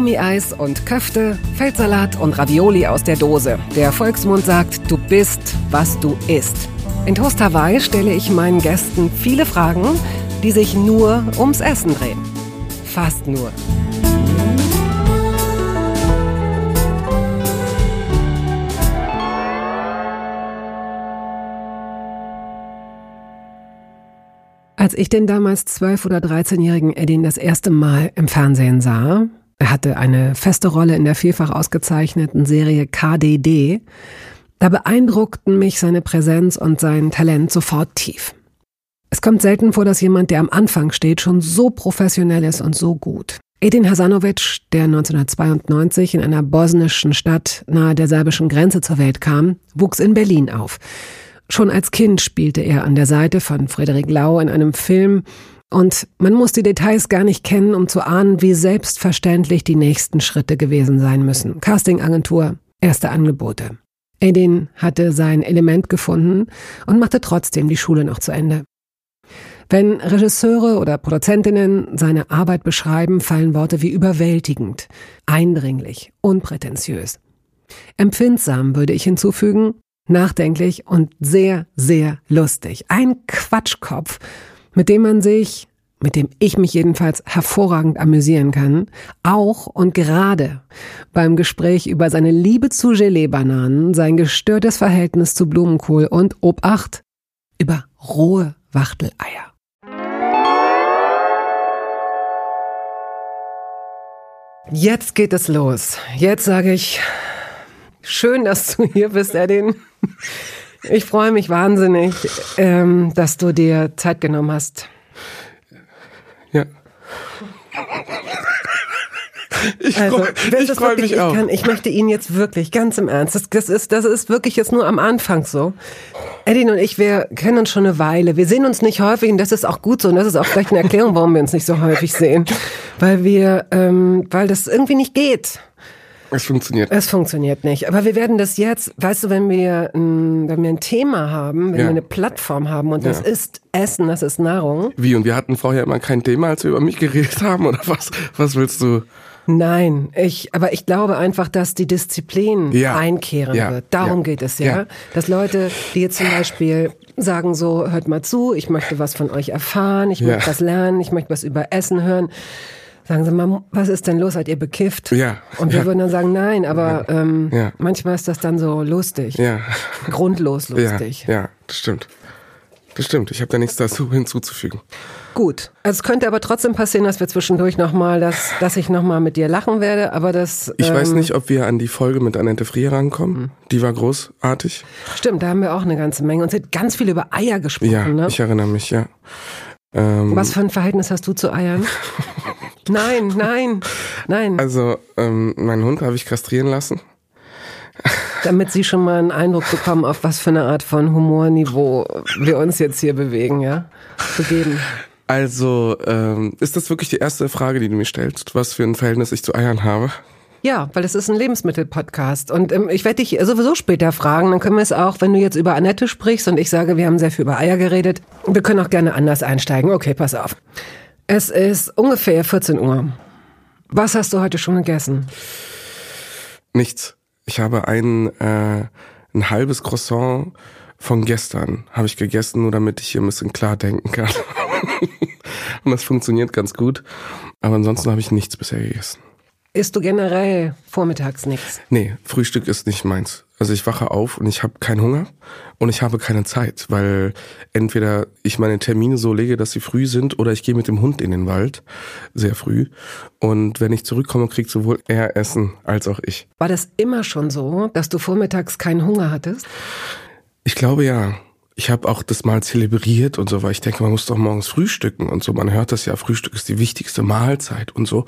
Gummieis und Köfte, Feldsalat und Ravioli aus der Dose. Der Volksmund sagt, du bist, was du isst. In Toast Hawaii stelle ich meinen Gästen viele Fragen, die sich nur ums Essen drehen. Fast nur. Als ich den damals 12- oder 13-jährigen Edin das erste Mal im Fernsehen sah, er hatte eine feste Rolle in der vielfach ausgezeichneten Serie KDD, da beeindruckten mich seine Präsenz und sein Talent sofort tief. Es kommt selten vor, dass jemand, der am Anfang steht, schon so professionell ist und so gut. Edin Hasanovic, der 1992 in einer bosnischen Stadt nahe der serbischen Grenze zur Welt kam, wuchs in Berlin auf. Schon als Kind spielte er an der Seite von Frederik Lau in einem Film, und man muss die Details gar nicht kennen, um zu ahnen, wie selbstverständlich die nächsten Schritte gewesen sein müssen. Castingagentur, erste Angebote. Edin hatte sein Element gefunden und machte trotzdem die Schule noch zu Ende. Wenn Regisseure oder Produzentinnen seine Arbeit beschreiben, fallen Worte wie überwältigend, eindringlich, unprätentiös. Empfindsam würde ich hinzufügen, nachdenklich und sehr, sehr lustig. Ein Quatschkopf, mit dem man sich, mit dem ich mich jedenfalls hervorragend amüsieren kann, auch und gerade beim Gespräch über seine Liebe zu Gelee-Bananen, sein gestörtes Verhältnis zu Blumenkohl und Obacht über rohe Wachteleier. Jetzt geht es los. Jetzt sage ich, schön, dass du hier bist, Edin. Ich freue mich wahnsinnig, ähm, dass du dir Zeit genommen hast. Ja. Ich also, freu, ich freue mich auch. Ich, kann, ich möchte Ihnen jetzt wirklich, ganz im Ernst, das, das, ist, das ist wirklich jetzt nur am Anfang so. Edin und ich, wir kennen uns schon eine Weile. Wir sehen uns nicht häufig und das ist auch gut so und das ist auch vielleicht eine Erklärung, warum wir uns nicht so häufig sehen. Weil wir, ähm, weil das irgendwie nicht geht. Es funktioniert. Es funktioniert nicht. Aber wir werden das jetzt, weißt du, wenn wir, ein, wenn wir ein Thema haben, wenn ja. wir eine Plattform haben und das ja. ist Essen, das ist Nahrung. Wie? Und wir hatten vorher immer kein Thema, als wir über mich geredet haben oder was? Was willst du? Nein, ich, aber ich glaube einfach, dass die Disziplin ja. einkehren ja. wird. Darum ja. geht es ja. Dass Leute, die jetzt zum Beispiel sagen so, hört mal zu, ich möchte was von euch erfahren, ich möchte was lernen, ich möchte was über Essen hören sagen Sie mal, was ist denn los? Seid ihr bekifft? Ja. Und wir ja. würden dann sagen, nein, aber ähm, ja. manchmal ist das dann so lustig. Ja. Grundlos lustig. Ja, ja das stimmt. Das stimmt. Ich habe da nichts dazu hinzuzufügen. Gut. Also es könnte aber trotzdem passieren, dass wir zwischendurch nochmal, dass, dass ich nochmal mit dir lachen werde, aber das. Ich ähm, weiß nicht, ob wir an die Folge mit Annette Frier rankommen. Mhm. Die war großartig. Stimmt, da haben wir auch eine ganze Menge. Und sie hat ganz viel über Eier gesprochen, ja, ne? Ich erinnere mich, ja. Ähm, Was für ein Verhältnis hast du zu Eiern? nein, nein, nein. Also, ähm, meinen Hund habe ich kastrieren lassen. Damit Sie schon mal einen Eindruck bekommen, auf was für eine Art von Humorniveau wir uns jetzt hier bewegen, ja? Begeben. Also, ähm, ist das wirklich die erste Frage, die du mir stellst, was für ein Verhältnis ich zu Eiern habe? Ja, weil es ist ein Lebensmittel-Podcast. Und ähm, ich werde dich sowieso später fragen. Dann können wir es auch, wenn du jetzt über Annette sprichst und ich sage, wir haben sehr viel über Eier geredet. Wir können auch gerne anders einsteigen. Okay, pass auf. Es ist ungefähr 14 Uhr. Was hast du heute schon gegessen? Nichts. Ich habe ein, äh, ein halbes Croissant von gestern habe ich gegessen, nur damit ich hier ein bisschen klar denken kann. und das funktioniert ganz gut. Aber ansonsten habe ich nichts bisher gegessen. Isst du generell vormittags nichts? Nee, Frühstück ist nicht meins. Also ich wache auf und ich habe keinen Hunger und ich habe keine Zeit, weil entweder ich meine Termine so lege, dass sie früh sind oder ich gehe mit dem Hund in den Wald, sehr früh. Und wenn ich zurückkomme, kriegt sowohl er Essen als auch ich. War das immer schon so, dass du vormittags keinen Hunger hattest? Ich glaube ja ich habe auch das mal zelebriert und so, weil ich denke, man muss doch morgens frühstücken und so. Man hört das ja, Frühstück ist die wichtigste Mahlzeit und so.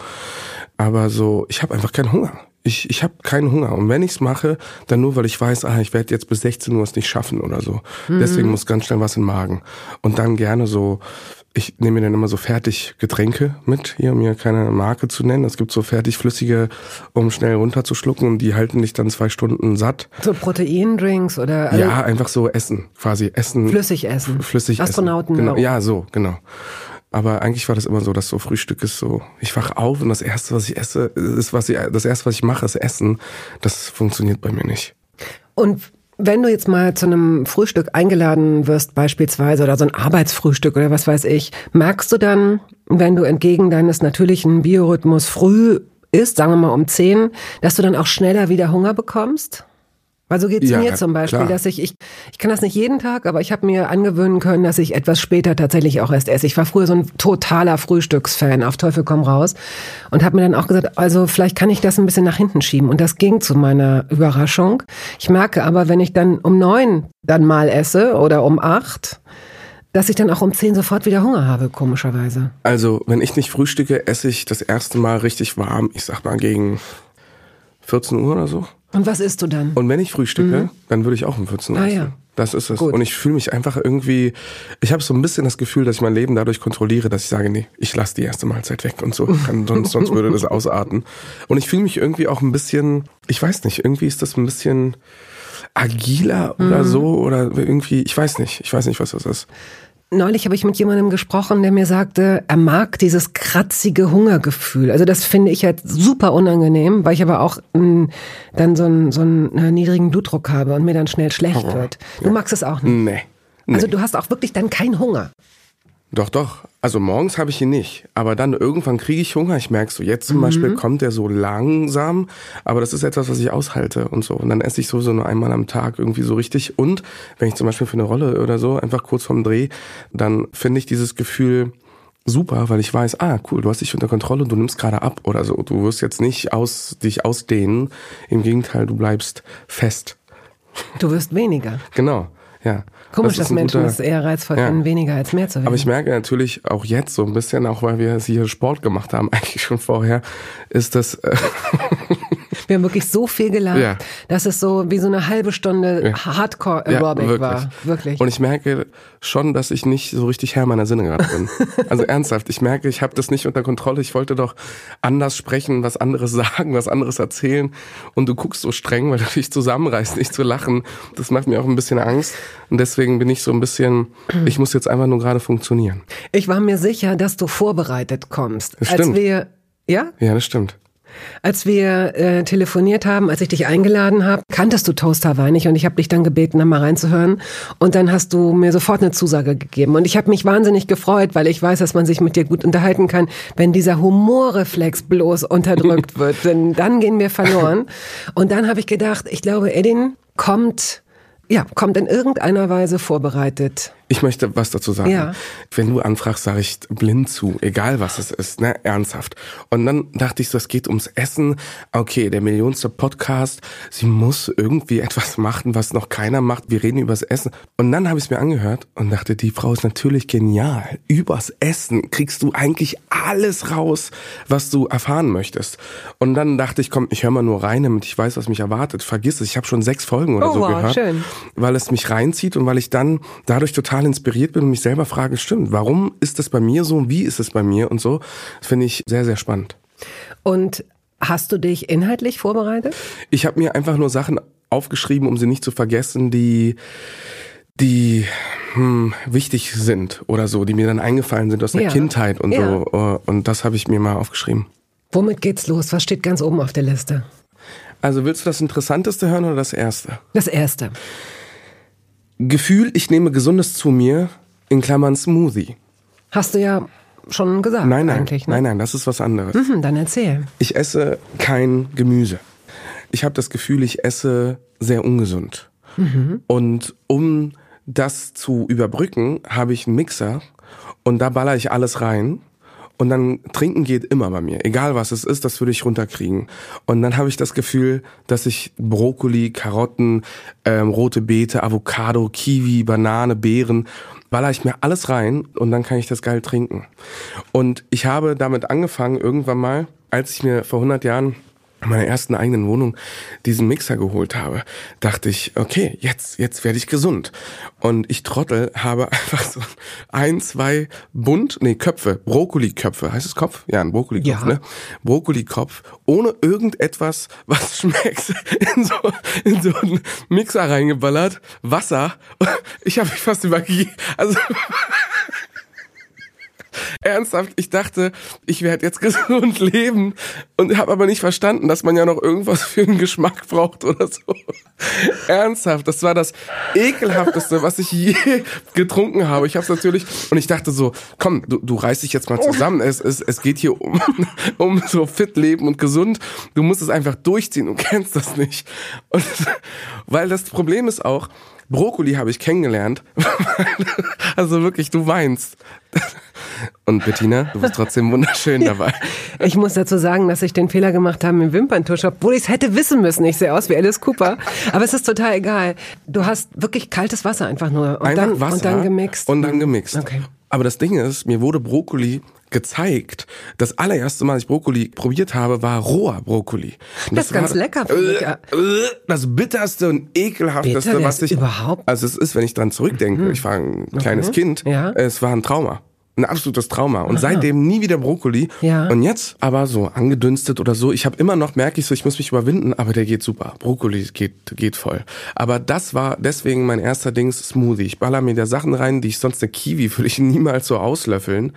Aber so, ich habe einfach keinen Hunger. Ich, ich habe keinen Hunger. Und wenn ich's mache, dann nur, weil ich weiß, ah, ich werde jetzt bis 16 Uhr es nicht schaffen oder so. Mhm. Deswegen muss ganz schnell was in den Magen. Und dann gerne so ich nehme mir dann immer so fertig Getränke mit, hier, um mir keine Marke zu nennen. Es gibt so fertig flüssige, um schnell runterzuschlucken und die halten dich dann zwei Stunden satt. So Proteindrinks oder? Also ja, einfach so Essen, quasi Essen. Flüssig essen. Flüssig Astronauten. Essen. Genau, ja, so, genau. Aber eigentlich war das immer so, dass so Frühstück ist so, ich wach auf und das erste, was ich esse, ist, was ich, das erste, was ich mache, ist Essen. Das funktioniert bei mir nicht. Und wenn du jetzt mal zu einem Frühstück eingeladen wirst, beispielsweise, oder so ein Arbeitsfrühstück oder was weiß ich, merkst du dann, wenn du entgegen deines natürlichen Biorhythmus früh isst, sagen wir mal um 10, dass du dann auch schneller wieder Hunger bekommst? Weil so geht's Ja, mir zum Beispiel, klar. dass ich, ich, ich kann das nicht jeden Tag, aber ich habe mir angewöhnen können, dass ich etwas später tatsächlich auch erst esse. Ich war früher so ein totaler Frühstücksfan, auf Teufel komm raus. Und habe mir dann auch gesagt, also vielleicht kann ich das ein bisschen nach hinten schieben. Und das ging zu meiner Überraschung. Ich merke aber, wenn ich dann um neun dann mal esse oder um acht, dass ich dann auch um zehn sofort wieder Hunger habe, komischerweise. Also, wenn ich nicht frühstücke, esse ich das erste Mal richtig warm. Ich sag mal gegen 14 Uhr oder so. Und was isst du dann? Und wenn ich frühstücke, dann würde ich auch um 14 Uhr Mhm. Ah, essen. ja. Das ist es. Gut. Und ich fühle mich einfach irgendwie, ich habe so ein bisschen das Gefühl, dass ich mein Leben dadurch kontrolliere, dass ich sage, nee, ich lasse die erste Mahlzeit weg und so. Kann, sonst, sonst würde das ausarten. Und ich fühle mich irgendwie auch ein bisschen, ich weiß nicht, irgendwie ist das ein bisschen agiler Mhm. oder so oder irgendwie, ich weiß nicht, ich weiß nicht, was das ist. Neulich habe ich mit jemandem gesprochen, der mir sagte, er mag dieses kratzige Hungergefühl. Also das finde ich halt super unangenehm, weil ich aber auch mh, dann so einen, so einen äh, niedrigen Blutdruck habe und mir dann schnell schlecht Horror. wird. Du magst es auch nicht. Nee. nee. Also du hast auch wirklich dann keinen Hunger. Doch, doch. Also morgens habe ich ihn nicht. Aber dann irgendwann kriege ich Hunger. Ich merke so, jetzt zum Beispiel kommt er so langsam. Aber das ist etwas, was ich aushalte und so. Und dann esse ich sowieso nur einmal am Tag irgendwie so richtig. Und wenn ich zum Beispiel für eine Rolle oder so, einfach kurz vorm Dreh, dann finde ich dieses Gefühl super, weil ich weiß, ah, cool, du hast dich unter Kontrolle und du nimmst gerade ab oder so. Du wirst jetzt nicht aus, dich ausdehnen. Im Gegenteil, du bleibst fest. Du wirst weniger. Genau, ja. Komisch, Das dass Menschen guter- es eher reizvoll Ja. finden, weniger als mehr zu werden. aber ich merke natürlich auch jetzt so ein bisschen, auch weil wir hier Sport gemacht haben, eigentlich schon vorher, ist das, äh, Wir haben wirklich so viel gelernt, Ja. dass es so wie so eine halbe Stunde Ja. Hardcore-Aerobic war. Wirklich. Und ich merke schon, dass ich nicht so richtig Herr meiner Sinne gerade bin. Also ernsthaft, ich merke, ich habe das nicht unter Kontrolle. Ich wollte doch anders sprechen, was anderes sagen, was anderes erzählen. Und du guckst so streng, weil du dich zusammenreißt, nicht zu lachen. Das macht mir auch ein bisschen Angst. Und deswegen bin ich so ein bisschen, ich muss jetzt einfach nur gerade funktionieren. Ich war mir sicher, dass du vorbereitet kommst. Das Als stimmt. wir, ja? Ja, das stimmt. Als wir äh, telefoniert haben, als ich dich eingeladen habe, kanntest du Toast Hawaii nicht und ich habe dich dann gebeten, da mal reinzuhören. Und dann hast du mir sofort eine Zusage gegeben. Und ich habe mich wahnsinnig gefreut, weil ich weiß, dass man sich mit dir gut unterhalten kann, wenn dieser Humorreflex bloß unterdrückt wird. Denn dann gehen wir verloren. Und dann habe ich gedacht, ich glaube, Edin kommt, ja, kommt in irgendeiner Weise vorbereitet. Ich möchte was dazu sagen. Ja. Wenn du anfragst, sage ich blind zu, egal was es ist, ne, ernsthaft. Und dann dachte ich so, es geht ums Essen. Okay, der millionste Podcast. Sie muss irgendwie etwas machen, was noch keiner macht. Wir reden übers Essen. Und dann habe ich es mir angehört und dachte, die Frau ist natürlich genial. Übers Essen kriegst du eigentlich alles raus, was du erfahren möchtest. Und dann dachte ich, komm, ich höre mal nur rein, damit ich weiß, was mich erwartet. Vergiss es, ich habe schon sechs Folgen oder Oh, so wow, gehört schön. weil es mich reinzieht und weil ich dann dadurch total inspiriert bin und mich selber frage, stimmt, warum ist das bei mir so, wie ist es bei mir und so, das finde ich sehr, sehr spannend. Und hast du dich inhaltlich vorbereitet? Ich habe mir einfach nur Sachen aufgeschrieben, um sie nicht zu vergessen, die die hm, wichtig sind oder so, die mir dann eingefallen sind aus der Ja. Kindheit und Ja. so. äh, Und das habe ich mir mal aufgeschrieben. Womit geht's los? Was steht ganz oben auf der Liste? Also willst du das Interessanteste hören oder das Erste? Das erste. Gefühl, ich nehme Gesundes zu mir, in Klammern Smoothie. Hast du ja schon gesagt Nein, nein, eigentlich. Ne? nein, nein, das ist was anderes. Hm, dann erzähl. Ich esse kein Gemüse. Ich habe das Gefühl, ich esse sehr ungesund. Und um das zu überbrücken, habe ich einen Mixer und da baller ich alles rein. Und dann trinken geht immer bei mir. Egal was es ist, das würde ich runterkriegen. Und dann habe ich das Gefühl, dass ich Brokkoli, Karotten, ähm, rote Beete, Avocado, Kiwi, Banane, Beeren, baller ich mir alles rein und dann kann ich das geil trinken. Und ich habe damit angefangen irgendwann mal, als ich mir vor 100 Jahren meiner ersten eigenen Wohnung diesen Mixer geholt habe, dachte ich, okay, jetzt, jetzt werde ich gesund. Und ich Trottel habe einfach so ein, zwei Bunt, nee, Köpfe, Brokkoli-Köpfe, heißt es Kopf? Ja, ein Brokkoli-Kopf, Ja. ne? Brokkoli-Kopf, ohne irgendetwas, was schmeckt, in so, in so einen Mixer reingeballert, Wasser. Ich habe mich fast übergeben. Also, ernsthaft, ich dachte, ich werde jetzt gesund leben und habe aber nicht verstanden, dass man ja noch irgendwas für einen Geschmack braucht oder so. ernsthaft, das war das ekelhafteste, was ich je getrunken habe. Ich habe es natürlich und ich dachte so, komm, du, du reißt dich jetzt mal zusammen. Es, es, es geht hier um, um so fit leben und gesund. Du musst es einfach durchziehen. Du kennst das nicht. Und weil das Problem ist auch, Brokkoli habe ich kennengelernt. also wirklich, du weinst. Und Bettina, du bist trotzdem wunderschön dabei. Ich muss dazu sagen, dass ich den Fehler gemacht habe im Wimperntusch, obwohl ich es hätte wissen müssen. Ich sehe aus wie Alice Cooper. Aber es ist total egal. Du hast wirklich kaltes Wasser einfach nur. Und, Einfach dann, Wasser und dann gemixt. Und dann gemixt. Okay. Aber das Ding ist, mir wurde Brokkoli gezeigt. Das allererste Mal, als ich Brokkoli probiert habe, war roher Brokkoli. Und Das ist ganz lecker, ja. äh, Das bitterste und ekelhafteste, Bitter, was ich überhaupt- Also es ist, wenn ich dran zurückdenke, ich war ein kleines Kind, Ja. es war ein Trauma. Ein absolutes Trauma. Und seitdem nie wieder Brokkoli. Ja. Und jetzt aber so angedünstet oder so. Ich habe immer noch, merke ich so, ich muss mich überwinden, aber der geht super. Brokkoli geht, geht voll. Aber das war deswegen mein erster Dings Smoothie. Ich baller mir da Sachen rein, die ich sonst eine Kiwi würde ich niemals so auslöffeln.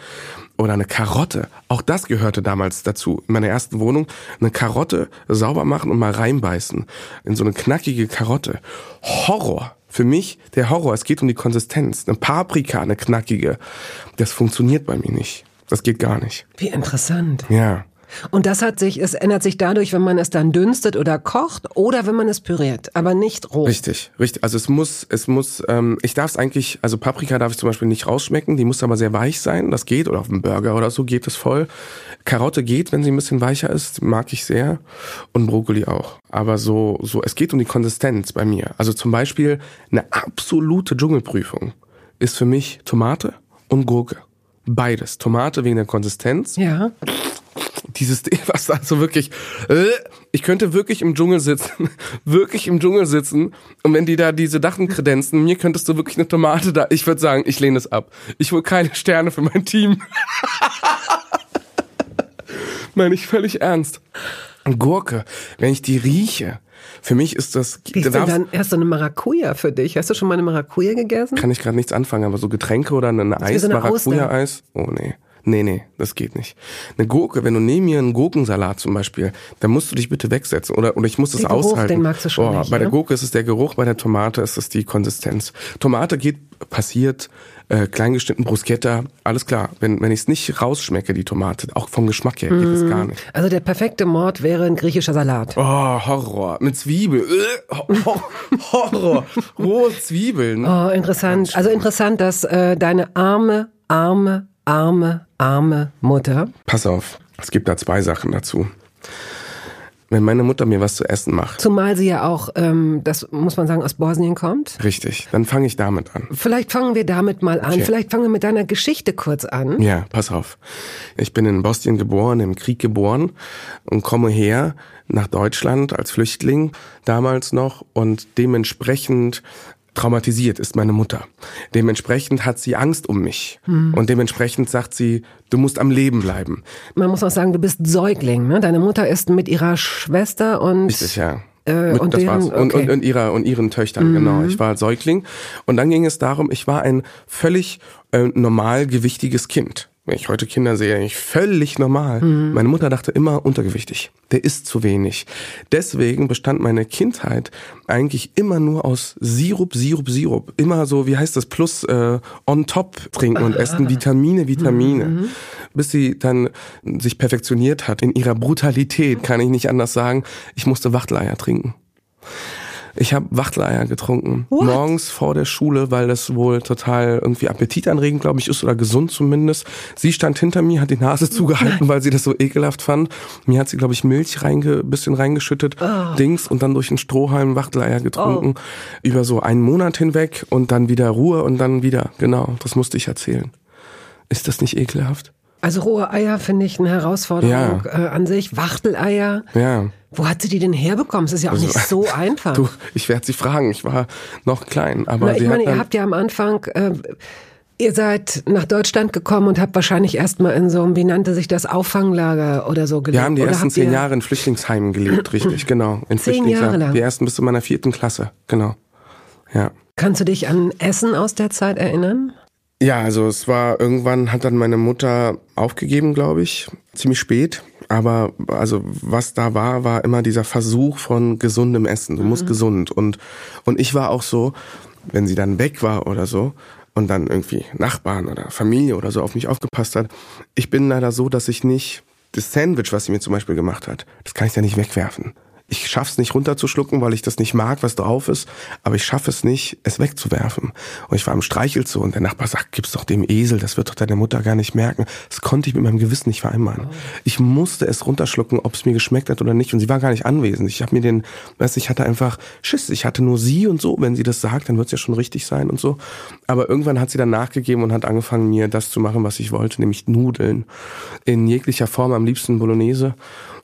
Oder eine Karotte. Auch das gehörte damals dazu. In meiner ersten Wohnung eine Karotte sauber machen und mal reinbeißen. In so eine knackige Karotte. Horror. Für mich der Horror. Es geht um die Konsistenz. Eine Paprika, eine knackige. Das funktioniert bei mir nicht. Das geht gar nicht. Wie interessant. Ja. Und das hat sich, es ändert sich dadurch, wenn man es dann dünstet oder kocht oder wenn man es püriert, aber nicht roh. Richtig, richtig. Also es muss, es muss, ähm, ich darf es eigentlich, also Paprika darf ich zum Beispiel nicht rausschmecken, die muss aber sehr weich sein, das geht, oder auf einem Burger oder so geht es voll. Karotte geht, wenn sie ein bisschen weicher ist, mag ich sehr. Und Brokkoli auch. Aber so, so, es geht um die Konsistenz bei mir. Also zum Beispiel eine absolute Dschungelprüfung ist für mich Tomate und Gurke. Beides. Tomate wegen der Konsistenz Ja. Dieses Ding, was da so wirklich, äh, ich könnte wirklich im Dschungel sitzen, wirklich im Dschungel sitzen und wenn die da diese Dachen kredenzen, mir könntest du wirklich eine Tomate da, ich würde sagen, ich lehne es ab. Ich will keine Sterne für mein Team. Meine ich völlig ernst. Gurke, wenn ich die rieche, für mich ist das, Wie ist denn dann erst so eine Maracuja für dich? Hast du schon mal eine Maracuja gegessen? kann ich gerade nichts anfangen, aber so Getränke oder ein Eis, so Maracuja-Eis, oh nee. Nee, nee, das geht nicht. Eine Gurke, wenn du neben mir einen Gurkensalat zum Beispiel, dann musst du dich bitte wegsetzen oder, oder ich muss das Den Geruch, aushalten. den magst du schon oh, nicht, bei der ne? Gurke ist es der Geruch, bei der Tomate ist es die Konsistenz. Tomate geht, passiert, äh, kleingeschnitten Bruschetta, alles klar. Wenn, wenn ich es nicht rausschmecke, die Tomate, auch vom Geschmack her, geht es gar nicht. Also der perfekte Mord wäre ein griechischer Salat. Oh, Horror. Mit Zwiebel. Äh, Hor- Horror. Rohe Zwiebeln. Oh, interessant. Also interessant, dass äh, deine arme, arme, arme, arme Mutter Pass auf, es gibt da zwei Sachen dazu. Wenn meine Mutter mir was zu essen macht, Zumal sie ja auch, ähm, das muss man sagen, aus Bosnien kommt. richtig, dann fange ich damit an. Vielleicht fangen wir damit mal an. Okay. Vielleicht fangen wir mit deiner Geschichte kurz an. Ja, pass auf. Ich bin in Bosnien geboren, im Krieg geboren und komme her nach Deutschland als Flüchtling damals noch und dementsprechend traumatisiert ist meine Mutter. Dementsprechend hat sie Angst um mich und dementsprechend sagt sie, du musst am Leben bleiben. Man muss auch sagen, du bist Säugling. Ne? Deine Mutter ist mit ihrer Schwester und Richtig, ja. Äh, Mit, und das deren- war's. Und, okay. und, und ihrer und ihren Töchtern, genau. Ich war Säugling. Und dann ging es darum, ich war ein völlig äh, normal gewichtiges Kind. Wenn ich heute Kinder sehe, ich völlig normal. Meine Mutter dachte immer untergewichtig. Der isst zu wenig. Deswegen bestand meine Kindheit eigentlich immer nur aus Sirup, Sirup, Sirup. Immer so, wie heißt das, plus äh, on top trinken und essen, Vitamine, Vitamine. Bis sie dann sich perfektioniert hat in ihrer Brutalität, kann ich nicht anders sagen. Ich musste Wachteleier trinken. Ich habe Wachteleier getrunken. What? Morgens vor der Schule, weil das wohl total irgendwie appetitanregend, glaube ich, ist oder gesund zumindest. Sie stand hinter mir, hat die Nase zugehalten, weil sie das so ekelhaft fand. Mir hat sie, glaube ich, Milch reinge, bisschen reingeschüttet, Dings und dann durch einen Strohhalm Wachteleier getrunken. Über so einen Monat hinweg und dann wieder Ruhe und dann wieder. Genau, das musste ich erzählen. Ist das nicht ekelhaft? Also rohe Eier finde ich eine Herausforderung Ja. äh, an sich. Wachteleier. Ja. Wo hat sie die denn herbekommen? Es ist ja auch nicht so einfach. Du, ich werde sie fragen. Ich war noch klein, aber Na, ich meine, ihr habt ja am Anfang, äh, ihr seid nach Deutschland gekommen und habt wahrscheinlich erstmal in so einem, wie nannte sich das, Auffanglager oder so gelebt. Wir haben die oder ersten zehn Jahre in Flüchtlingsheimen gelebt, richtig, genau. In Zehn. Jahre lang? Die ersten bis zu meiner vierten Klasse, genau. Ja. Kannst du dich an Essen aus der Zeit erinnern? Ja, also es war irgendwann hat dann meine Mutter aufgegeben, glaube ich, ziemlich spät. Aber also was da war, war immer dieser Versuch von gesundem Essen. Du mhm. musst gesund und und ich war auch so, wenn sie dann weg war oder so und dann irgendwie Nachbarn oder Familie oder so auf mich aufgepasst hat. Ich bin leider so, dass ich nicht das Sandwich, was sie mir zum Beispiel gemacht hat, das kann ich ja nicht wegwerfen ich schaff's nicht runterzuschlucken, weil ich das nicht mag, was drauf ist, aber ich schaffe es nicht, es wegzuwerfen. Und ich war am Streichelzoo und der Nachbar sagt, gib's doch dem Esel, das wird doch deine Mutter gar nicht merken. Das konnte ich mit meinem Gewissen nicht vereinbaren. Oh. Ich musste es runterschlucken, ob es mir geschmeckt hat oder nicht. Und sie war gar nicht anwesend. Ich habe mir den, weißt ich hatte einfach Schiss. Ich hatte nur sie und so. Wenn sie das sagt, dann wird's ja schon richtig sein und so. Aber irgendwann hat sie dann nachgegeben und hat angefangen, mir das zu machen, was ich wollte, nämlich Nudeln. In jeglicher Form, am liebsten Bolognese.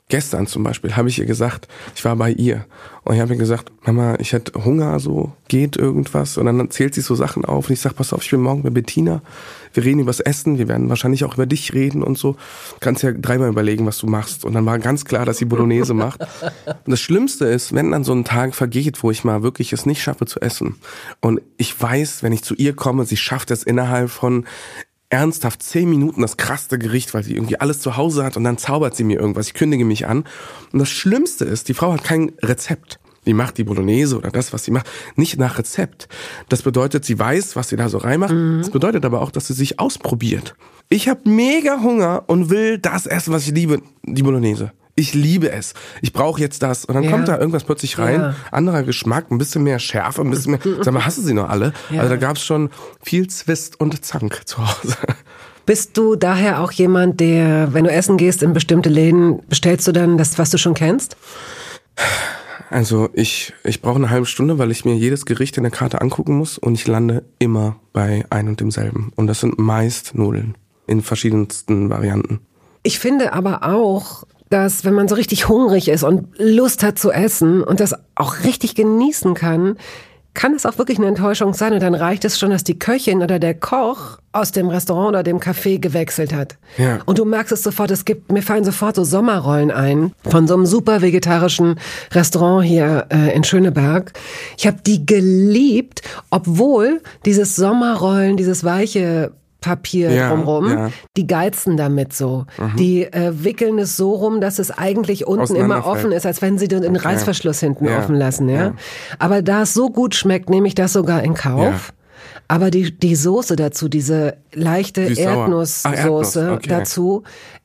Gestern zum Beispiel habe ich ihr gesagt, ich war bei ihr und ich habe ihr gesagt, Mama, ich hätte Hunger, so geht irgendwas. Und dann zählt sie so Sachen auf und ich sag, pass auf, ich bin morgen bei Bettina. Wir reden übers Essen, wir werden wahrscheinlich auch über dich reden und so. Kannst ja dreimal überlegen, was du machst. Und dann war ganz klar, dass sie Bolognese macht. Und das Schlimmste ist, wenn dann so ein Tag vergeht, wo ich mal wirklich es nicht schaffe zu essen. Und ich weiß, wenn ich zu ihr komme, sie schafft es innerhalb von ernsthaft zehn Minuten das krasseste Gericht, weil sie irgendwie alles zu Hause hat und dann zaubert sie mir irgendwas. Ich kündige mich an. Und das Schlimmste ist, die Frau hat kein Rezept. Die macht die Bolognese oder das, was sie macht, nicht nach Rezept. Das bedeutet, sie weiß, was sie da so reinmacht. Mhm. Das bedeutet aber auch, dass sie sich ausprobiert. Ich habe mega Hunger und will das essen, was ich liebe, die Bolognese. Ich liebe es. Ich brauche jetzt das. Und dann ja. kommt da irgendwas plötzlich rein. Ja. Anderer Geschmack, ein bisschen mehr Schärfe, ein bisschen mehr. Sag mal, hast du sie noch alle? Ja. Also da gab es schon viel Zwist und Zank zu Hause. Bist du daher auch jemand, der, wenn du essen gehst in bestimmte Läden, bestellst du dann das, was du schon kennst? Also ich, ich brauche eine halbe Stunde, weil ich mir jedes Gericht in der Karte angucken muss und ich lande immer bei ein und demselben. Und das sind meist Nudeln in verschiedensten Varianten. Ich finde aber auch, dass wenn man so richtig hungrig ist und Lust hat zu essen und das auch richtig genießen kann, kann es auch wirklich eine Enttäuschung sein und dann reicht es schon, dass die Köchin oder der Koch aus dem Restaurant oder dem Café gewechselt hat. Ja. Und du merkst es sofort, es gibt, mir fallen sofort so Sommerrollen ein von so einem super vegetarischen Restaurant hier äh, in Schöneberg. Ich habe die geliebt, obwohl dieses Sommerrollen, dieses weiche Papier ja, drumrum. Ja. Die geizen damit so. Mhm. Die äh, wickeln es so rum, dass es eigentlich unten immer offen ist, als wenn sie den, den Reißverschluss hinten ja. offen lassen. Ja? Aber da es so gut schmeckt, nehme ich das sogar in Kauf. Aber die, die Soße dazu, diese leichte Erdnusssoße Erdnuss. okay. dazu,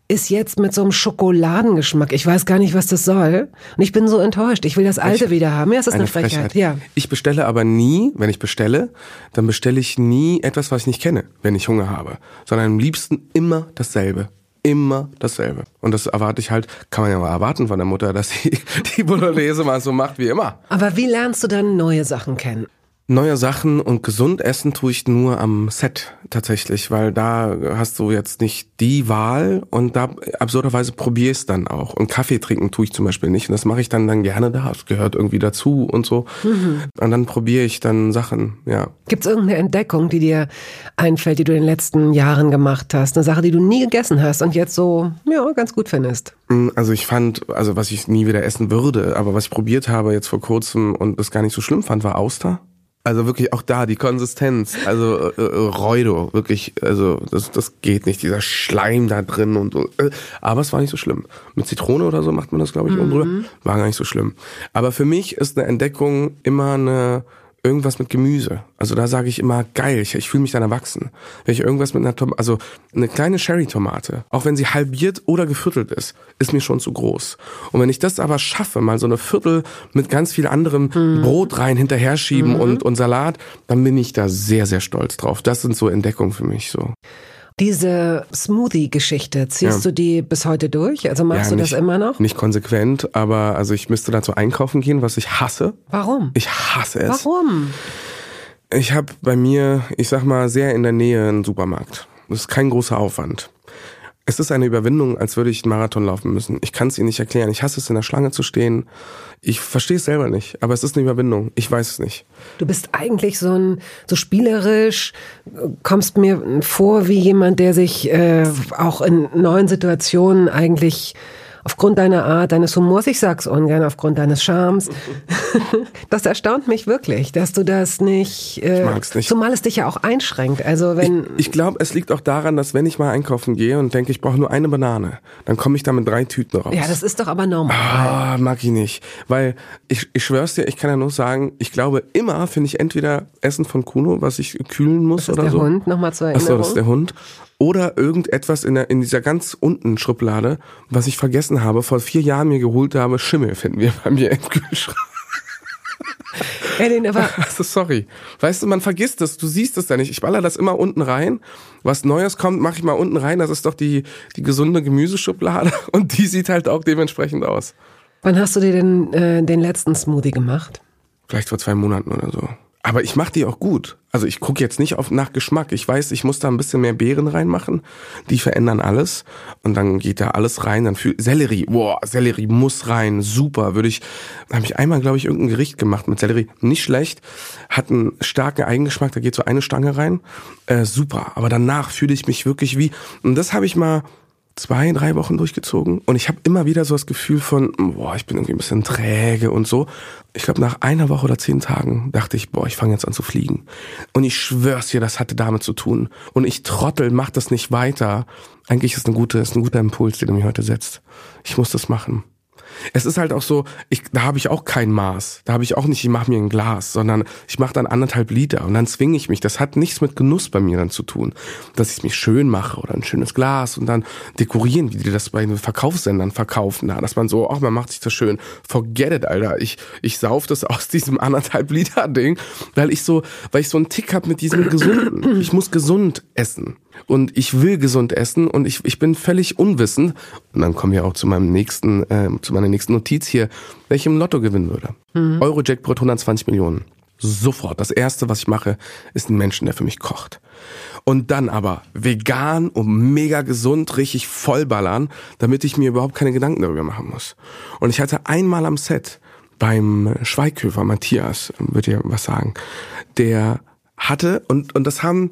ist jetzt mit so einem Schokoladengeschmack. Ich weiß gar nicht, was das soll. Und ich bin so enttäuscht. Ich will das alte ich, wieder haben. Ja, es ist eine, eine Frechheit. Frechheit. Ja. Ich bestelle aber nie, wenn ich bestelle, dann bestelle ich nie etwas, was ich nicht kenne, wenn ich Hunger habe. Sondern am liebsten immer dasselbe immer dasselbe. Und das erwarte ich halt, kann man ja mal erwarten von der Mutter, dass sie die Bolognese mal so macht wie immer. Aber wie lernst du dann neue Sachen kennen? Neue Sachen und gesund essen tue ich nur am Set tatsächlich, weil da hast du jetzt nicht die Wahl und da absurderweise probiere ich es dann auch. Und Kaffee trinken tue ich zum Beispiel nicht und das mache ich dann dann gerne da. Das gehört irgendwie dazu und so. Mhm. Und dann probiere ich dann Sachen, ja. Gibt es irgendeine Entdeckung, die dir einfällt, die du in den letzten Jahren gemacht hast? Eine Sache, die du nie gegessen hast und jetzt so, ja, ganz gut findest? Mm, also ich fand, also was ich nie wieder essen würde, aber was ich probiert habe jetzt vor kurzem und das gar nicht so schlimm fand, war Auster. Also wirklich auch da die Konsistenz, also äh, äh, Reudo, wirklich, also das, das geht nicht, dieser Schleim da drin und so. Äh, aber es war nicht so schlimm. Mit Zitrone oder so macht man das, glaube ich, mhm. drüber. War gar nicht so schlimm. Aber für mich ist eine Entdeckung immer eine irgendwas mit Gemüse. Also da sage ich immer geil, ich, ich fühle mich dann erwachsen. Wenn ich irgendwas mit einer Tomate, also eine kleine Cherry-Tomate, auch wenn sie halbiert oder geviertelt ist, ist mir schon zu groß. Und wenn ich das aber schaffe, mal so eine Viertel mit ganz viel anderem mhm. Brot rein hinterher schieben mhm. und, und Salat, dann bin ich da sehr, sehr stolz drauf. Das sind so Entdeckungen für mich so. Diese Smoothie-Geschichte, ziehst ja. du die bis heute durch? Also machst ja, du nicht, das immer noch? Nicht konsequent, aber also ich müsste dazu einkaufen gehen, was ich hasse. Warum? Ich hasse es. Warum? Ich habe bei mir, ich sag mal, sehr in der Nähe einen Supermarkt. Das ist kein großer Aufwand. Es ist eine Überwindung, als würde ich einen Marathon laufen müssen. Ich kann es Ihnen nicht erklären. Ich hasse es, in der Schlange zu stehen. Ich verstehe es selber nicht, aber es ist eine Überwindung. Ich weiß es nicht. Du bist eigentlich so ein so spielerisch, kommst mir vor wie jemand, der sich äh, auch in neuen Situationen eigentlich aufgrund deiner Art, deines Humors, ich sag's ungern, aufgrund deines Charmes. das erstaunt mich wirklich, dass du das nicht, äh, ich mag's nicht. zumal es dich ja auch einschränkt. Also wenn Ich, ich glaube, es liegt auch daran, dass wenn ich mal einkaufen gehe und denke, ich brauche nur eine Banane, dann komme ich da mit drei Tüten raus. ja, das ist doch aber normal. Ah, mag ich nicht. Weil ich, ich schwör's dir, ich kann ja nur sagen, ich glaube, immer finde ich entweder Essen von Kuno, was ich kühlen muss das ist oder der so. Hund, nochmal zur Achso, Erinnerung. das ist der Hund. Oder irgendetwas in, der, in dieser ganz unten Schublade, was ich vergessen habe, vor vier Jahren mir geholt habe, Schimmel finden wir bei mir im Kühlschrank. Edin, aber Also sorry. Weißt du, man vergisst es, du siehst es ja nicht. Ich baller das immer unten rein. Was Neues kommt, mache ich mal unten rein. Das ist doch die, die gesunde Gemüseschublade. Und die sieht halt auch dementsprechend aus. wann hast du dir denn äh, den letzten Smoothie gemacht? Vielleicht vor zwei Monaten oder so. Aber ich mache die auch gut. Also ich gucke jetzt nicht auf nach Geschmack. Ich weiß, ich muss da ein bisschen mehr Beeren reinmachen. Die verändern alles. Und dann geht da alles rein. Dann fühl Sellerie. Boah, Sellerie muss rein. Super. Würde ich, habe ich einmal, glaube ich, irgendein Gericht gemacht mit Sellerie. Nicht schlecht. Hat einen starken Eigengeschmack. Da geht so eine Stange rein. Äh, super. Aber danach fühle ich mich wirklich wie, und das habe ich mal zwei, drei Wochen durchgezogen und ich habe immer wieder so das Gefühl von, boah, ich bin irgendwie ein bisschen träge und so. Ich glaube, nach einer Woche oder zehn Tagen dachte ich, boah, ich fange jetzt an zu fliegen. Und ich schwör's dir, das hatte damit zu tun. Und ich Trottel, mach das nicht weiter. Eigentlich ist eine gute, ist ein guter Impuls, den du mir heute setzt. Ich muss das machen. Es ist halt auch so, ich, da habe ich auch kein Maß. Da habe ich auch nicht, ich mache mir ein Glas, sondern ich mache dann anderthalb Liter und dann zwinge ich mich. Das hat nichts mit Genuss bei mir dann zu tun, dass ich mich schön mache oder ein schönes Glas und dann dekorieren, wie die das bei den Verkaufssendern verkaufen, da, dass man so, ach, man macht sich das schön. Forget it, Alter. Ich, ich sauf das aus diesem anderthalb Liter Ding, weil ich so, weil ich so einen Tick hab mit diesem gesunden. Ich muss gesund essen und ich will gesund essen und ich, ich bin völlig unwissend. Und dann kommen wir auch zu meinem nächsten, äh, zu meiner nächsten Notiz hier, welche im Lotto gewinnen würde. Euro-Jackpot 120 Millionen. Sofort. Das erste, was ich mache, ist ein Menschen, der für mich kocht. Und dann aber vegan und mega gesund, richtig vollballern, damit ich mir überhaupt keine Gedanken darüber machen muss. Und ich hatte einmal am Set beim Schweighöfer, Matthias, wird ihr was sagen, der hatte, und, und das haben,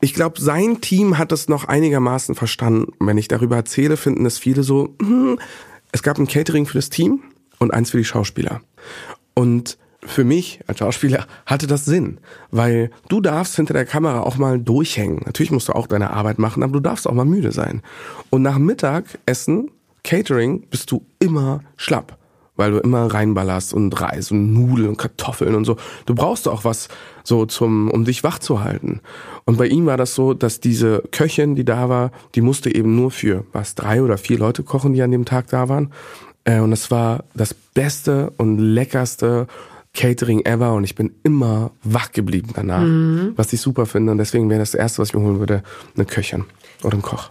ich glaube, sein Team hat das noch einigermaßen verstanden. Wenn ich darüber erzähle, finden es viele so, hm, es gab ein Catering für das Team und eins für die Schauspieler. Und für mich als Schauspieler hatte das Sinn, weil du darfst hinter der Kamera auch mal durchhängen. Natürlich musst du auch deine Arbeit machen, aber du darfst auch mal müde sein. Und nach Mittagessen, Catering, bist du immer schlapp, weil du immer reinballerst und Reis und Nudeln und Kartoffeln und so. Du brauchst auch was so zum, um dich wach zu halten. Und bei ihm war das so, dass diese Köchin, die da war, die musste eben nur für was drei oder vier Leute kochen, die an dem Tag da waren. Äh, Und das war das beste und leckerste Catering ever und ich bin immer wach geblieben danach, was ich super finde. Und deswegen wäre das erste, was ich mir holen würde, eine Köchin oder ein Koch.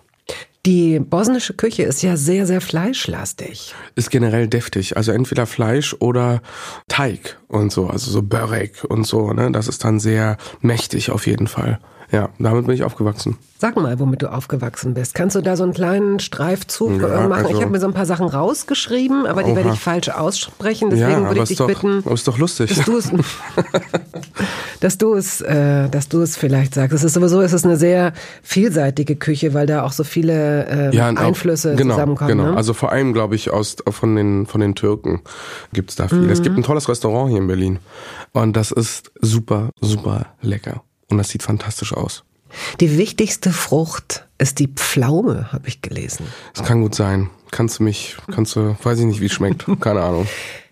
Die bosnische Küche ist ja sehr, sehr fleischlastig. Ist generell deftig. Also entweder Fleisch oder Teig und so, also so Börek und so, ne? Das ist dann sehr mächtig auf jeden Fall. Ja, damit bin ich aufgewachsen. Sag mal, womit du aufgewachsen bist. Kannst du da so einen kleinen Streifzug Ja, machen? also- ich habe mir so ein paar Sachen rausgeschrieben, aber die Oha. werde ich falsch aussprechen. Deswegen ja, würde ich dich doch, bitten, aber ist doch lustig. dass du es, dass du es, äh, dass du es vielleicht sagst. Es ist sowieso, es ist eine sehr vielseitige Küche, weil da auch so viele äh, Ja, und auch- Einflüsse genau, zusammenkommen. Genau, Ne? also vor allem, glaube ich, aus von den von den Türken gibt's da viel. Es Mhm. gibt ein tolles Restaurant hier in Berlin und das ist super, super lecker und das sieht fantastisch aus. Die wichtigste Frucht ist die Pflaume, habe ich gelesen. Es kann gut sein. Kannst du mich, kannst du, weiß ich nicht, wie es schmeckt. Keine Ahnung.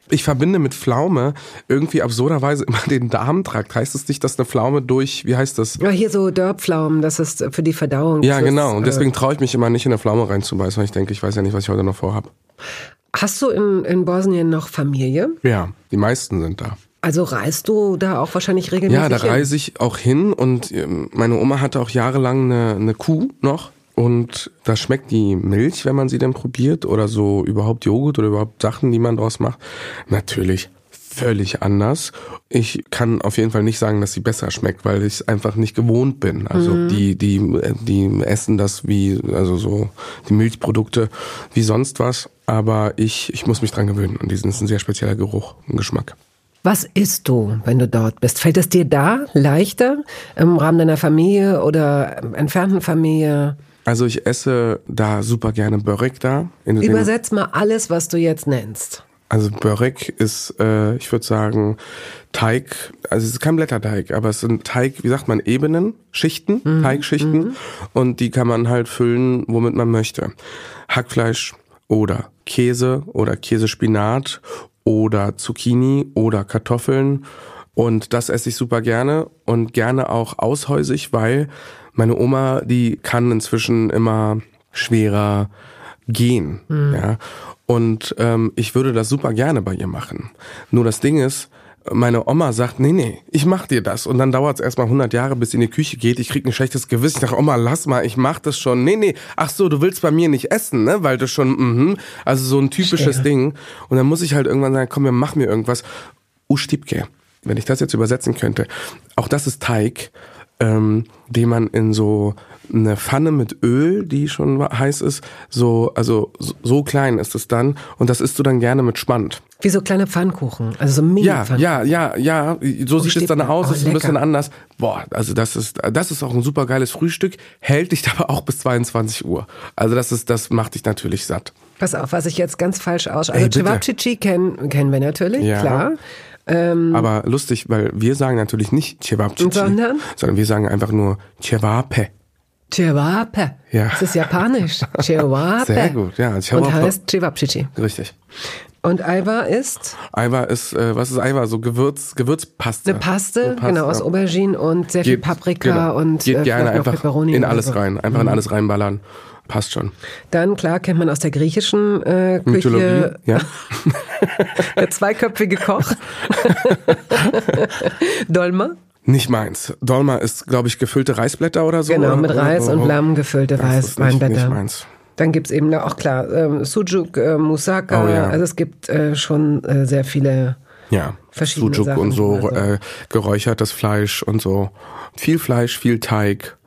Ich verbinde mit Pflaume irgendwie absurderweise immer den Darmtrakt. Heißt es nicht, dass eine Pflaume durch, wie heißt das? Ja, hier so Dörrpflaumen, das ist für die Verdauung. Ja, genau. Und äh, deswegen traue ich mich immer nicht in eine Pflaume reinzubeißen, weil ich denke, ich weiß ja nicht, was ich heute noch vorhab. Hast du in, in Bosnien noch Familie? Ja, die meisten sind da. Also reist du da auch wahrscheinlich regelmäßig Ja, da hin? reise ich auch hin und ähm, meine Oma hatte auch jahrelang eine, eine Kuh noch und da schmeckt die Milch, wenn man sie denn probiert oder so überhaupt Joghurt oder überhaupt Sachen, die man draus macht, natürlich völlig anders. Ich kann auf jeden Fall nicht sagen, dass sie besser schmeckt, weil ich es einfach nicht gewohnt bin. Also Mhm. die die die essen das wie also so die Milchprodukte wie sonst was, aber ich ich muss mich dran gewöhnen und diesen ist ein sehr spezieller Geruch und Geschmack. Was isst du, wenn du dort bist? Fällt es dir da leichter im Rahmen deiner Familie oder entfernten Familie? Also ich esse da super gerne Börek da. Übersetz mal alles, was du jetzt nennst. Also Börek ist, äh, ich würde sagen, Teig, also es ist kein Blätterteig, aber es sind Teig, wie sagt man, Ebenen, Schichten, Teigschichten und die kann man halt füllen, womit man möchte. Hackfleisch oder Käse oder Käsespinat oder Zucchini oder Kartoffeln und das esse ich super gerne und gerne auch aushäusig, weil meine Oma, die kann inzwischen immer schwerer gehen. Ja. Und ähm, ich würde das super gerne bei ihr machen. Nur das Ding ist, meine Oma sagt, nee, nee, ich mach dir das. Und dann dauert es erstmal 100 Jahre, bis sie in die Küche geht. Ich krieg ein schlechtes Gewissen. Ich sage, Oma, lass mal, ich mach das schon. Nee, nee, ach so, du willst bei mir nicht essen, ne? Weil du schon, mhm. Also so ein typisches Verstehe. Ding. Und dann muss ich halt irgendwann sagen, komm, wir mach mir irgendwas. Ustipke, wenn ich das jetzt übersetzen könnte. Auch das ist Teig, ähm, den man in so eine Pfanne mit Öl, die schon heiß ist, so, also so, klein ist es dann. Und das isst du dann gerne mit Spand. Wie so kleine Pfannkuchen, also so mini Ja, ja, ja, ja. So sieht es dann aus, Oh, ist ein bisschen lecker. anders. Boah, also das ist, das ist auch ein super geiles Frühstück, hält dich aber auch bis 22 Uhr. Also das ist, das macht dich natürlich satt. Pass auf, was ich jetzt ganz falsch aus. Also. Cevapcici kennen, kennen wir natürlich, Ja. klar. Ähm, Aber lustig, weil wir sagen natürlich nicht Cevapcici, Sondern? sondern wir sagen einfach nur Cevape. Cevape. Ja. Das ist japanisch. Cevape. Sehr gut, ja. Und Cevape. heißt Cevapcici. Richtig. Und Aiwa ist Eiwa ist, äh, was ist Eiwa? So Gewürz, Gewürzpaste. eine Paste, So genau, aus Aubergine und sehr viel Paprika genau. und Geht äh, gerne einfach Peperoni in alles so. Mhm. rein. Einfach in alles reinballern. Passt schon. Dann, klar, kennt man aus der griechischen äh, Küche Mythologie, ja. der zweiköpfige Koch. Dolma. Nicht meins. Dolma ist, glaube ich, gefüllte Reisblätter oder so. Genau, oder? mit Reis und Lamm gefüllte ist nicht, nicht meins. Dann gibt's eben auch klar ähm, Sujuk, äh, Moussaka. Oh ja. Also es gibt äh, schon äh, sehr viele. Ja, Verschiedene Sujuk Sachen, und so, also. äh, geräuchertes Fleisch und so. Viel Fleisch, viel Teig,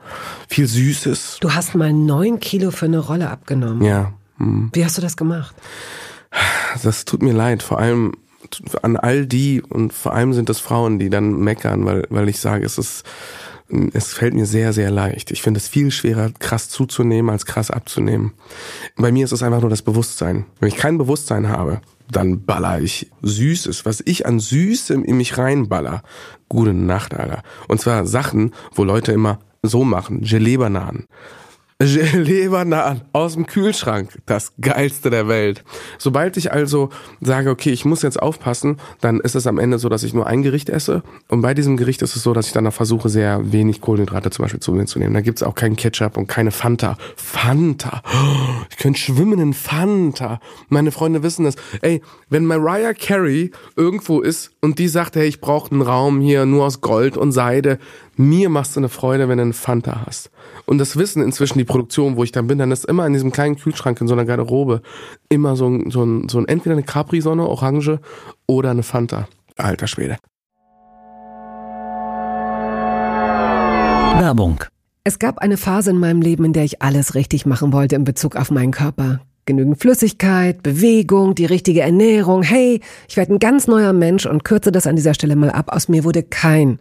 viel Süßes. Du hast mal neun Kilo für eine Rolle abgenommen. Ja, hm. Wie hast du das gemacht? das tut mir leid. Vor allem an all die und vor allem sind das Frauen, die dann meckern, weil, weil ich sage, es ist, es fällt mir sehr, sehr leicht. Ich finde es viel schwerer, krass zuzunehmen, als krass abzunehmen. Bei mir ist es einfach nur das Bewusstsein. Wenn ich kein Bewusstsein habe, dann baller ich Süßes, was ich an Süßem in mich reinballer. Gute Nacht, Alter. Und zwar Sachen, wo Leute immer so machen. Gelee-Bananen. Gelee-Bananen aus dem Kühlschrank. Das geilste der Welt. Sobald ich also sage, okay, ich muss jetzt aufpassen, dann ist es am Ende so, dass ich nur ein Gericht esse. Und bei diesem Gericht ist es so, dass ich dann noch versuche, sehr wenig Kohlenhydrate zum Beispiel zu mir zu nehmen. Da gibt's auch keinen Ketchup und keine Fanta. Fanta. Ich könnte schwimmen in Fanta. Meine Freunde wissen das. Ey, wenn Mariah Carey irgendwo ist und die sagt, hey, ich brauche einen Raum hier nur aus Gold und Seide, mir machst du eine Freude, wenn du eine Fanta hast. Und das wissen inzwischen die Produktion, wo ich dann bin, dann ist immer in diesem kleinen Kühlschrank in so einer Garderobe immer so ein, so ein, so ein entweder eine Capri-Sonne, Orange oder eine Fanta. Alter Schwede. Werbung. Es gab eine Phase in meinem Leben, in der ich alles richtig machen wollte in Bezug auf meinen Körper. Genügend Flüssigkeit, Bewegung, die richtige Ernährung. Hey, ich werde ein ganz neuer Mensch und kürze das an dieser Stelle mal ab. Aus mir wurde kein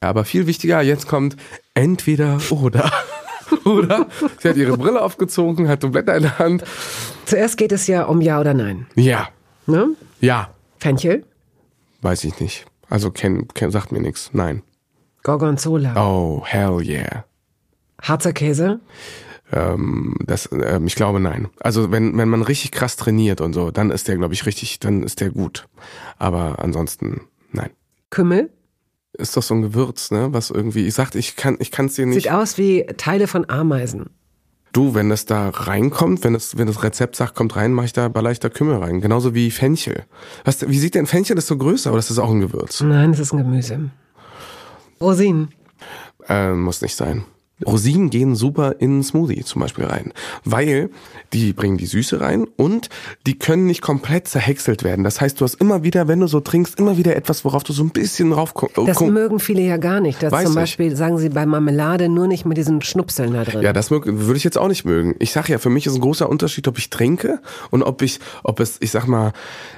Aber viel wichtiger, jetzt kommt entweder oder. oder? Sie hat ihre Brille aufgezogen, hat so Blätter in der Hand. Zuerst geht es ja um Ja oder Nein. Ja. Ne? Ja. Fenchel? Weiß ich nicht. Also kenn, kenn, sagt mir nichts. Nein. Gorgonzola. Oh, hell yeah. Harzer Käse? Ähm, das, ähm, ich glaube nein. Also wenn, wenn man richtig krass trainiert und so, dann ist der, glaube ich, richtig, dann ist der gut. Aber ansonsten, nein. Kümmel? Ist doch so ein Gewürz, ne? Was irgendwie, ich sagte, ich kann, ich kann es dir nicht. Sieht aus wie Teile von Ameisen. Du, wenn das da reinkommt, wenn das, wenn das Rezept sagt, kommt rein, mache ich da, ich da Kümmel rein. Genauso wie Fenchel. Was, wie sieht denn Fenchel? Das ist so größer oder ist das auch ein Gewürz? Nein, das ist ein Gemüse. Rosinen. Äh, muss nicht sein. Rosinen gehen super in Smoothie zum Beispiel rein, weil die bringen die Süße rein und die können nicht komplett zerhäckselt werden. Das heißt, du hast immer wieder, wenn du so trinkst, immer wieder etwas, worauf du so ein bisschen drauf kommst. Das mögen viele ja gar nicht. Das zum ich. Beispiel sagen sie bei Marmelade nur nicht mit diesen Schnupseln da drin. Ja, das würde ich jetzt auch nicht mögen. Ich sag ja, für mich ist ein großer Unterschied, ob ich trinke und ob ich, ob es, ich sag mal,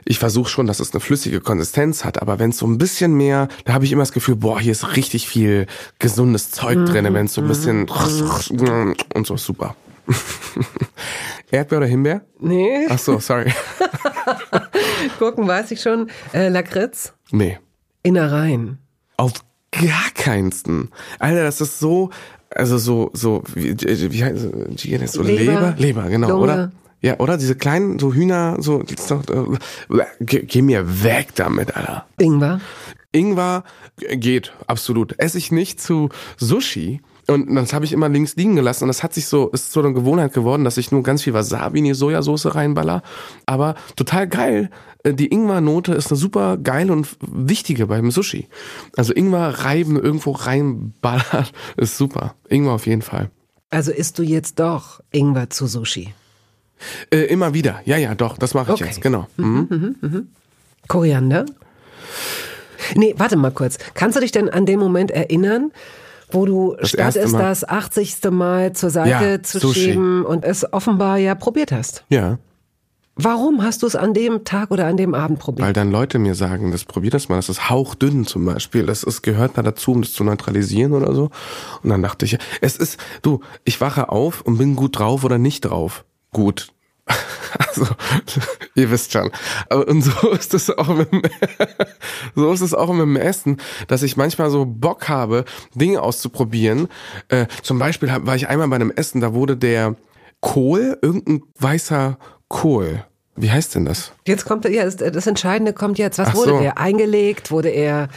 ich versuche schon, dass es eine flüssige Konsistenz hat, aber wenn es so ein bisschen mehr, da habe ich immer das Gefühl, boah, hier ist richtig viel gesundes Zeug drin, wenn es so ein bisschen und so super. Erdbeer oder Himbeer? Nee, Ach so, sorry. Gurken weiß ich schon. Äh, Lakritz? Nee. Innereien. Auf gar keinsten. Alter, das ist so, also so, so, wie, wie heißt wie heißt das so Leber, Leber? Leber, genau, Lunge. oder? Ja, oder? Diese kleinen, so Hühner, so, doch, äh, geh, geh mir weg damit, Alter. Ingwer. Ingwer geht, absolut. Esse ich nicht zu Sushi. Und das habe ich immer links liegen gelassen und das hat sich so, ist so eine Gewohnheit geworden, dass ich nur ganz viel Wasabi in die Sojasauce reinballer. Aber total geil. Äh, Die Ingwer-Note ist eine super geile und wichtige beim Sushi. Also Ingwer reiben, irgendwo reinballern, ist super. Ingwer auf jeden Fall. Also isst du jetzt doch Ingwer zu Sushi. Äh, immer wieder. Ja, ja, doch, das mache ich Okay. jetzt, genau. Mhm. Koriander? Nee, warte mal kurz. Kannst du dich denn an den Moment erinnern, wo du Das statt es das 80. Mal zur Seite Ja, zu Sushi. schieben und es offenbar ja probiert hast? Ja. Warum hast du es an dem Tag oder an dem Abend probiert? Weil dann Leute mir sagen, das probier das mal, das ist hauchdünn zum Beispiel, das ist, gehört da dazu, um das zu neutralisieren oder so. Und dann dachte ich, es ist, du, ich wache auf und bin gut drauf oder nicht drauf. Gut. Also, ihr wisst schon. Aber- Und so ist es auch mit so ist es auch mit dem Essen, dass ich manchmal so Bock habe, Dinge auszuprobieren. Äh, zum Beispiel war ich einmal bei einem Essen, da wurde der Kohl, irgendein weißer Kohl. Wie heißt denn das? Jetzt kommt ja das, Entscheidende kommt jetzt. Was Ach wurde so. er? Eingelegt? Wurde er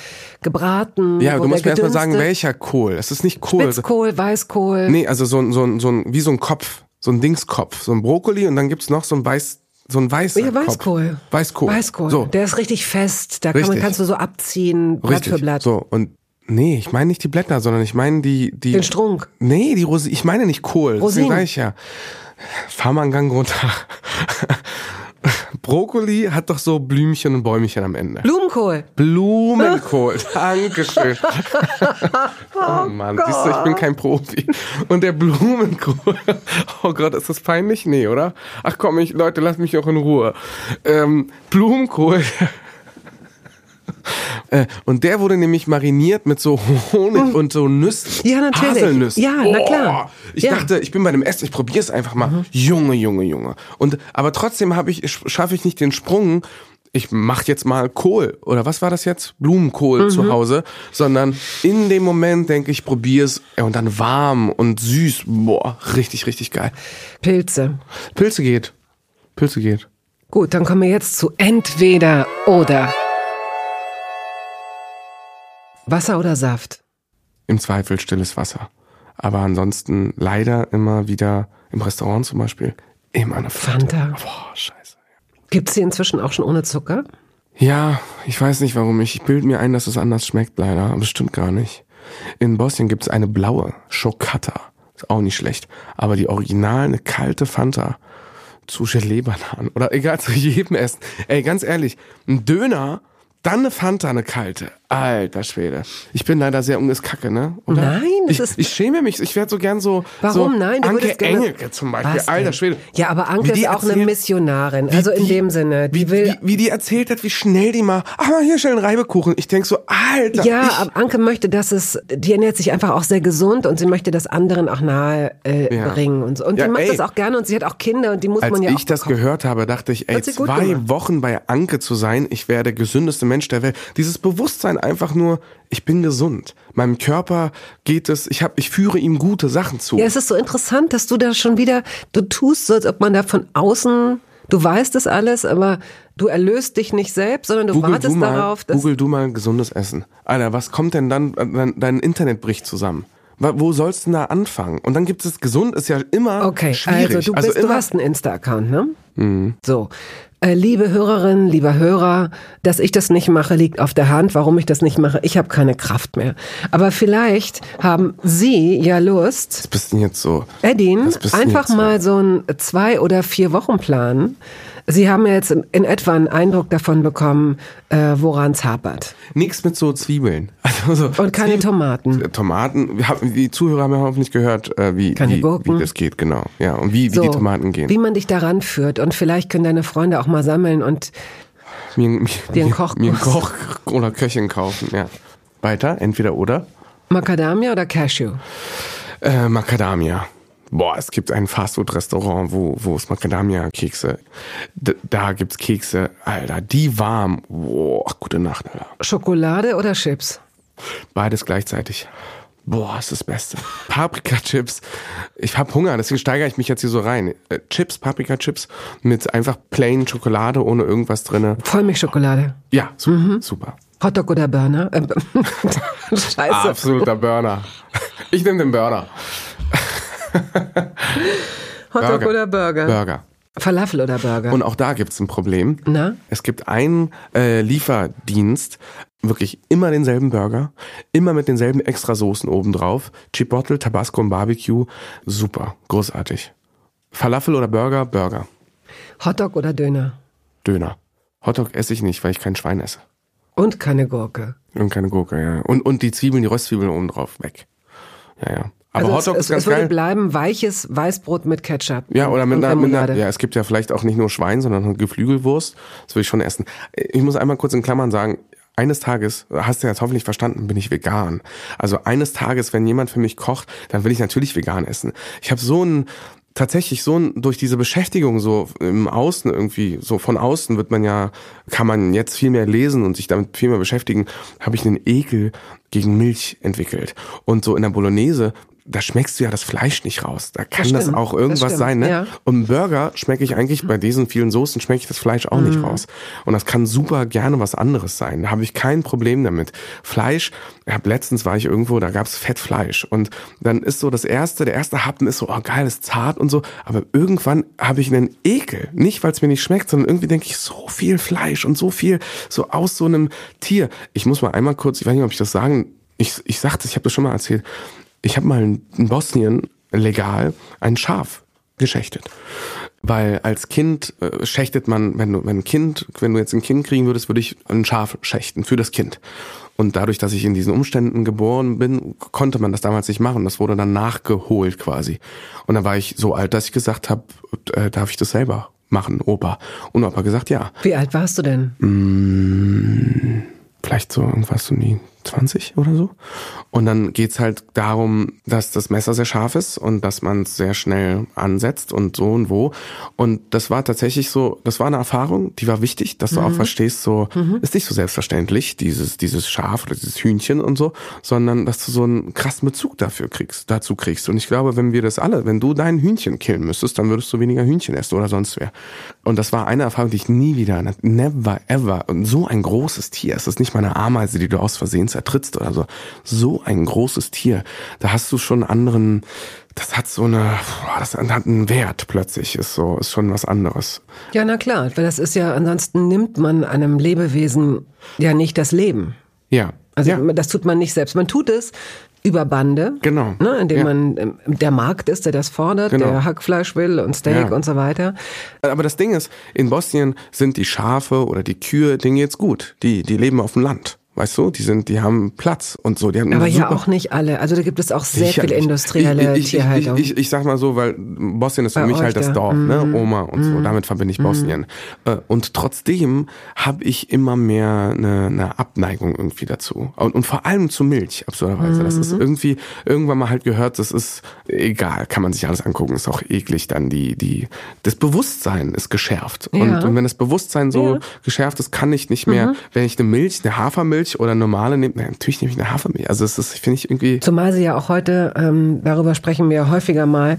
gebraten? Ja, du musst mir erstmal sagen, welcher Kohl. Es ist nicht Kohl. Spitzkohl, Weißkohl. Nee, also so ein, so ein, so ein, wie so ein Kopf, so ein Dingskopf, so ein Brokkoli und dann gibt's noch so ein Weiß, so ein weißer Ja, Weißkohl. Kopf. Weißkohl. Weißkohl. So. Der ist richtig fest. Da kann man, Richtig. kannst du so abziehen, Blatt Richtig. für Blatt. So, und nee, ich meine nicht die Blätter, sondern ich meine die, die. Den Strunk. Nee, die Rosinen. Ich meine nicht Kohl. Rosinen. Deswegen sag ich ja. Fahr mal einen Gang runter. Brokkoli hat doch so Blümchen und Bäumchen am Ende. Blumenkohl. Blumenkohl. Dankeschön. oh Mann, siehst du, ich bin kein Profi. Und der Blumenkohl. Oh Gott, ist das peinlich? Nee, oder? Ach komm, ich, Leute, lasst mich auch in Ruhe. Ähm, Blumenkohl. Äh, Und der wurde nämlich mariniert mit so Honig und so Nüssen. Ja, natürlich. Haselnüssen. Ja, na klar. Ich Ja. Mhm. dachte, ich bin bei dem Essen, ich probiere es einfach mal. Junge, Junge, Junge. Und aber trotzdem habe ich schaffe ich nicht den Sprung. Ich mache jetzt mal Kohl oder was war das jetzt? Blumenkohl Mhm. zu Hause, sondern in dem Moment denke ich, probiere es und dann warm und süß. Boah, richtig, richtig geil. Pilze. Pilze geht. Pilze geht. Gut, dann kommen wir jetzt zu entweder oder. Wasser oder Saft? Im Zweifel stilles Wasser. Aber ansonsten leider immer wieder im Restaurant zum Beispiel immer eine Fanta. Fanta. Boah, scheiße. Gibt's sie inzwischen auch schon ohne Zucker? Ja, ich weiß nicht warum. Ich, ich bilde mir ein, dass es anders schmeckt leider, aber es stimmt gar nicht. In Bosnien gibt es eine blaue Schokata. Ist auch nicht schlecht. Aber die original eine kalte Fanta zu Gelee-Bananen oder egal zu jedem Essen. Ey, ganz ehrlich, ein Döner, dann eine Fanta, eine kalte. Alter Schwede. Ich bin leider sehr unges Kacke, ne? Oder? Nein, das ich, ist- Ich schäme mich. Ich werde so gern so. Warum? so Nein, du Anke gerne- Engelke zum Beispiel. Alter Schwede. Ja, aber Anke ist auch eine erzählt- Missionarin. Also in die- dem Sinne, die wie, will. Wie, wie die erzählt hat, wie schnell die mal, ach mal hier schnell einen Reibekuchen. Ich denk so, Alter. ja, ich, aber Anke möchte, dass es, die ernährt sich einfach auch sehr gesund und sie möchte das anderen auch nahe äh, Ja. bringen und so. Und Ja, die macht ey. das auch gerne und sie hat auch Kinder und die muss als man ja ich auch das bekommen. gehört habe, dachte ich, ey, zwei. Wochen bei Anke zu sein, ich wäre der gesündeste Mensch der Welt. Dieses Bewusstsein einfach nur, ich bin gesund. Meinem Körper geht es, ich hab, ich führe ihm gute Sachen zu. Ja, es ist so interessant, dass du da schon wieder, du tust so, als ob man da von außen, du weißt das alles, aber du erlöst dich nicht selbst, sondern du Google wartest du mal, darauf, dass Google du mal gesundes Essen. Alter, was kommt denn dann, dein, dein Internet bricht zusammen. Wo sollst du denn da anfangen? Und dann gibt es gesund, ist ja immer Okay, schwierig. also du, bist, du immer, Mhm. hast einen Insta-Account, ne? So. Äh, liebe Hörerinnen, lieber Hörer, dass ich das nicht mache, liegt auf der Hand. Warum ich das nicht mache? Ich habe keine Kraft mehr. Aber vielleicht haben Sie ja Lust, Was bist denn jetzt so? Edin, einfach mal so einen zwei- oder vier Wochen Plan. Sie haben ja jetzt in, etwa einen Eindruck davon bekommen, äh, woran es hapert. Nix mit so Zwiebeln. Also so Und keine Zwiebeln- Tomaten. Tomaten, wir haben- die Zuhörer haben ja hoffentlich gehört, äh, wie, wie, wie das geht, genau. Ja, und wie, wie die Tomaten gehen. Wie man dich daran führt. Und vielleicht können deine Freunde auch mal sammeln und mir, mir, Dir einen Kochkurs. mir einen Koch oder Köchin kaufen, ja. Weiter, entweder oder. Macadamia oder Cashew. Äh, Macadamia. Boah, es gibt ein Fastfood-Restaurant, wo, wo es Macadamia-Kekse. Da gibt's Kekse, Alter, die warm. Boah, gute Nacht, Alter. Schokolade oder Chips? Beides gleichzeitig. Boah, ist das Beste. Paprika-Chips. Ich hab Hunger, deswegen steigere ich mich jetzt hier so rein. Äh, Chips, Paprika-Chips mit einfach plain Schokolade ohne irgendwas drinne. Vollmilchschokolade. Ja, super. Mhm. super. Hotdog oder Burner? Scheiße. Absoluter Burner. Ich nehme den Burner. Hotdog Burger. oder Burger? Burger. Falafel oder Burger? Und auch da gibt's ein Problem. Na? Es gibt einen äh, Lieferdienst, wirklich immer denselben Burger, immer mit denselben Extrasoßen obendrauf. Chipotle, Tabasco und Barbecue. Super, großartig. Falafel oder Burger? Burger. Hotdog oder Döner? Döner. Hotdog esse ich nicht, weil ich kein Schwein esse. Und keine Gurke. Und keine Gurke, ja. Und, und die Zwiebeln, die Röstzwiebeln obendrauf, weg. Ja, ja. Aber also Hotdog es, ist ganz es würde geil. bleiben weiches Weißbrot mit Ketchup. Ja, oder mit einer, mit einer, ja, es gibt ja vielleicht auch nicht nur Schwein, sondern Geflügelwurst. Das will ich schon essen. Ich muss einmal kurz in Klammern sagen, eines Tages, hast du jetzt hoffentlich verstanden, bin ich vegan. Also eines Tages, wenn jemand für mich kocht, dann will ich natürlich vegan essen. Ich habe so ein, tatsächlich so ein, durch diese Beschäftigung so im Außen irgendwie, so von außen wird man ja, kann man jetzt viel mehr lesen und sich damit viel mehr beschäftigen, habe ich einen Ekel gegen Milch entwickelt. Und so in der Bolognese da schmeckst du ja das Fleisch nicht raus. Da kann Das das, auch das irgendwas stimmt, sein, ne? ja. Und Burger schmecke ich eigentlich bei diesen vielen Soßen schmecke ich das Fleisch auch Mhm. nicht raus. Und das kann super gerne was anderes sein. Da habe ich kein Problem damit. Fleisch, ich hab, letztens war ich irgendwo, da gab's Fettfleisch und dann ist so das erste, der erste Happen ist so, oh geil, ist zart und so, aber irgendwann habe ich einen Ekel, nicht weil es mir nicht schmeckt, sondern irgendwie denke ich so viel Fleisch und so viel so aus so einem Tier. Ich muss mal einmal kurz, ich weiß nicht, ob ich das sagen, ich ich sagte, ich habe das schon mal erzählt. Ich habe mal in Bosnien legal ein Schaf geschächtet. Weil als Kind äh, schächtet man, wenn du wenn ein Kind, wenn du jetzt ein Kind kriegen würdest, würde ich ein Schaf schächten für das Kind. Und dadurch, dass ich in diesen Umständen geboren bin, konnte man das damals nicht machen. Das wurde dann nachgeholt quasi. Und dann war ich so alt, dass ich gesagt habe, äh, darf ich das selber machen, Opa? Und Opa gesagt, ja. Wie alt warst du denn? Vielleicht so irgendwas um die 20 oder so. Und dann geht's halt darum, dass das Messer sehr scharf ist und dass man es sehr schnell ansetzt und so und wo. Und das war tatsächlich so, das war eine Erfahrung, die war wichtig, dass du auch verstehst, so ist nicht so selbstverständlich, dieses, dieses Schaf oder dieses Hühnchen und so, sondern dass du so einen krassen Bezug dafür kriegst, dazu kriegst. Und ich glaube, wenn wir das alle, wenn du dein Hühnchen killen müsstest, dann würdest du weniger Hühnchen essen oder sonst wer. Und das war eine Erfahrung, die ich nie wieder, never ever, und so ein großes Tier, es ist nicht mal eine Ameise, die du aus Versehen zertrittst oder so, so ein großes Tier, da hast du schon einen anderen, das hat so eine, das hat einen Wert plötzlich, ist so, ist schon was anderes. Ja, na klar, weil das ist ja, ansonsten nimmt man einem Lebewesen ja nicht das Leben. Ja. Also ja. das tut man nicht selbst. Man tut es über Bande, Genau. ne, indem Ja. man ähm, der Markt ist, der das fordert, Genau. der Hackfleisch will und Steak Ja. und so weiter. Aber das Ding ist, in Bosnien sind die Schafe oder die Kühe, denen geht's gut. Die, die leben auf dem Land. Weißt du, die sind, die haben Platz und so. Die haben Aber ja auch nicht alle. Also da gibt es auch sehr viel Sicherlich. industrielle ich, ich, Tierhaltung. Ich, ich, ich sag mal so, weil Bosnien ist für Bei mich euch halt das da. Mhm. Dorf, ne? Oma und so. Damit verbinde ich Bosnien. Äh, Und trotzdem habe ich immer mehr eine, eine Abneigung irgendwie dazu. Und, und vor allem zu Milch, absurderweise. Das Mhm. ist irgendwie irgendwann mal halt gehört, das ist egal, kann man sich alles angucken, ist auch eklig dann die, die, das Bewusstsein ist geschärft. Und, Ja. und wenn das Bewusstsein so Ja. Mhm. geschärft ist, kann ich nicht mehr, wenn ich eine Milch, eine Hafermilch oder normale nehme, nein, natürlich nehme ich eine Hafermilch. Also es ist, finde ich irgendwie, Zumal sie ja auch heute, ähm, darüber sprechen wir ja häufiger mal,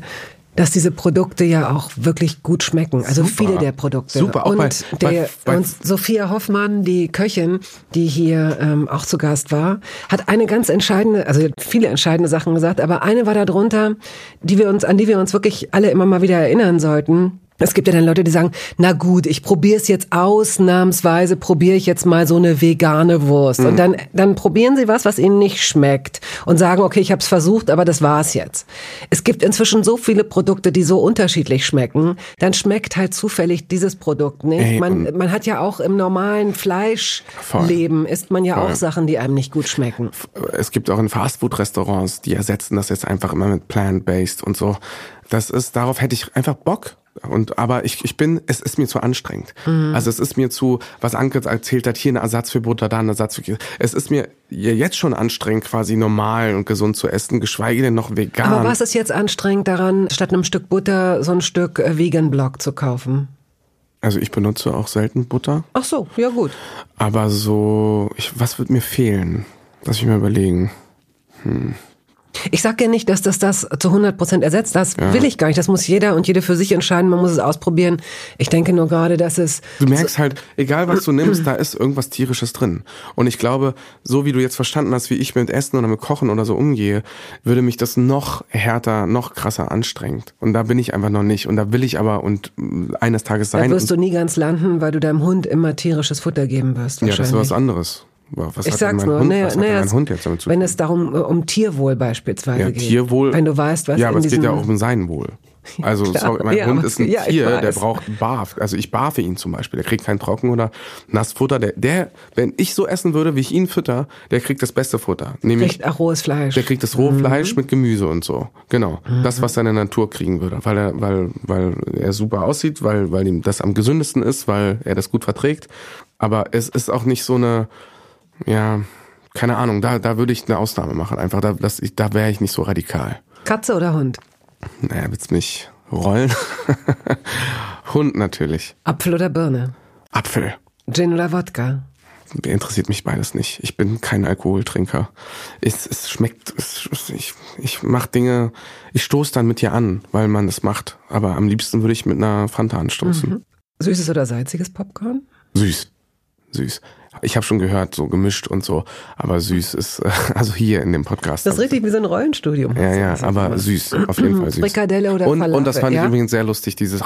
dass diese Produkte ja auch wirklich gut schmecken. Also Super. viele der Produkte. Super, auch und bei- der, bei- bei- und Sophia Hoffmann, die Köchin, die hier ähm, auch zu Gast war, hat eine ganz entscheidende, also viele entscheidende Sachen gesagt, aber eine war darunter, die wir uns, an die wir uns wirklich alle immer mal wieder erinnern sollten. Es gibt ja dann Leute, die sagen, na gut, ich probiere es jetzt ausnahmsweise, probiere ich jetzt mal so eine vegane Wurst. Mhm. Und dann, dann probieren sie was, was ihnen nicht schmeckt und sagen, okay, ich habe es versucht, aber das war's jetzt. Es gibt inzwischen so viele Produkte, die so unterschiedlich schmecken, dann schmeckt halt zufällig dieses Produkt nicht. Ey, man, man hat ja auch im normalen Fleischleben, isst man ja auch Sachen, die einem nicht gut schmecken. es gibt auch in Fastfood-Restaurants, die ersetzen das jetzt einfach immer mit plant-based und so. Das ist, darauf hätte ich einfach Bock. Und, aber ich, ich bin, es ist mir zu anstrengend. Also es ist mir zu, was Anke erzählt hat, hier ein Ersatz für Butter, da ein Ersatz für Käse. Es ist mir jetzt schon anstrengend, quasi normal und gesund zu essen, geschweige denn noch vegan. Aber was ist jetzt anstrengend daran, statt einem Stück Butter so ein Stück äh, Vegan Block zu kaufen? Also ich benutze auch selten Butter, Ach so, ja gut. aber so, ich, was wird mir fehlen? Lass mich mal überlegen. Ich sage ja nicht, dass das das zu 100 Prozent ersetzt. Das will ich gar nicht. Das muss jeder und jede für sich entscheiden. Man muss es ausprobieren. Ich denke nur gerade, dass es Du merkst halt, egal was du nimmst, da ist irgendwas tierisches drin. Und ich glaube, so wie du jetzt verstanden hast, wie ich mit Essen oder mit Kochen oder so umgehe, würde mich das noch härter, noch krasser anstrengt. Und da bin ich einfach noch nicht. Und da will ich aber und mm, eines Tages da sein. wirst du nie ganz landen, weil du deinem Hund immer tierisches Futter geben wirst. ja, das ist was anderes. Was ich sag's nur, Hund, naja, was naja, Hund jetzt damit zu wenn tun? es darum äh, um Tierwohl beispielsweise Ja, geht. Tierwohl. Wenn du weißt, was Ja, aber in es geht ja auch um sein Wohl. Also, klar. sorry, mein Ja, Hund ist ein ja, Tier, der braucht Barf. Also ich barfe ihn zum Beispiel. Der kriegt kein Trocken- oder Nassfutter. Der, der, wenn ich so essen würde, wie ich ihn fütter, der kriegt das beste Futter. Nämlich, kriegt auch rohes Fleisch. der kriegt das rohe Mhm. Fleisch mit Gemüse und so. Genau. Das, was seine Natur kriegen würde. Weil er, weil, weil er super aussieht, weil, weil ihm das am gesündesten ist, weil er das gut verträgt. Aber es ist auch nicht so eine, ja, keine Ahnung, da, da würde ich eine Ausnahme machen. Einfach, da, das, ich, da wäre ich nicht so radikal. Katze oder Hund? Naja, willst mich rollen? Hund natürlich. Apfel oder Birne? Apfel. Gin oder Wodka? interessiert mich beides nicht. Ich bin kein Alkoholtrinker. Es, es schmeckt, es, ich, ich mache Dinge, ich stoße dann mit dir an, weil man das macht. Aber am liebsten würde ich mit einer Fanta anstoßen. Mhm. Süßes oder salziges Popcorn? Süß. Süß. Ich habe schon gehört, so gemischt und so, aber süß ist, also hier in dem Podcast. Das ist richtig wie so ein Rollenstudium. Ja, ja, aber süß, auf jeden Fall süß. Frikadelle oder und, Falafel, und das fand ja? ich übrigens sehr lustig, dieses,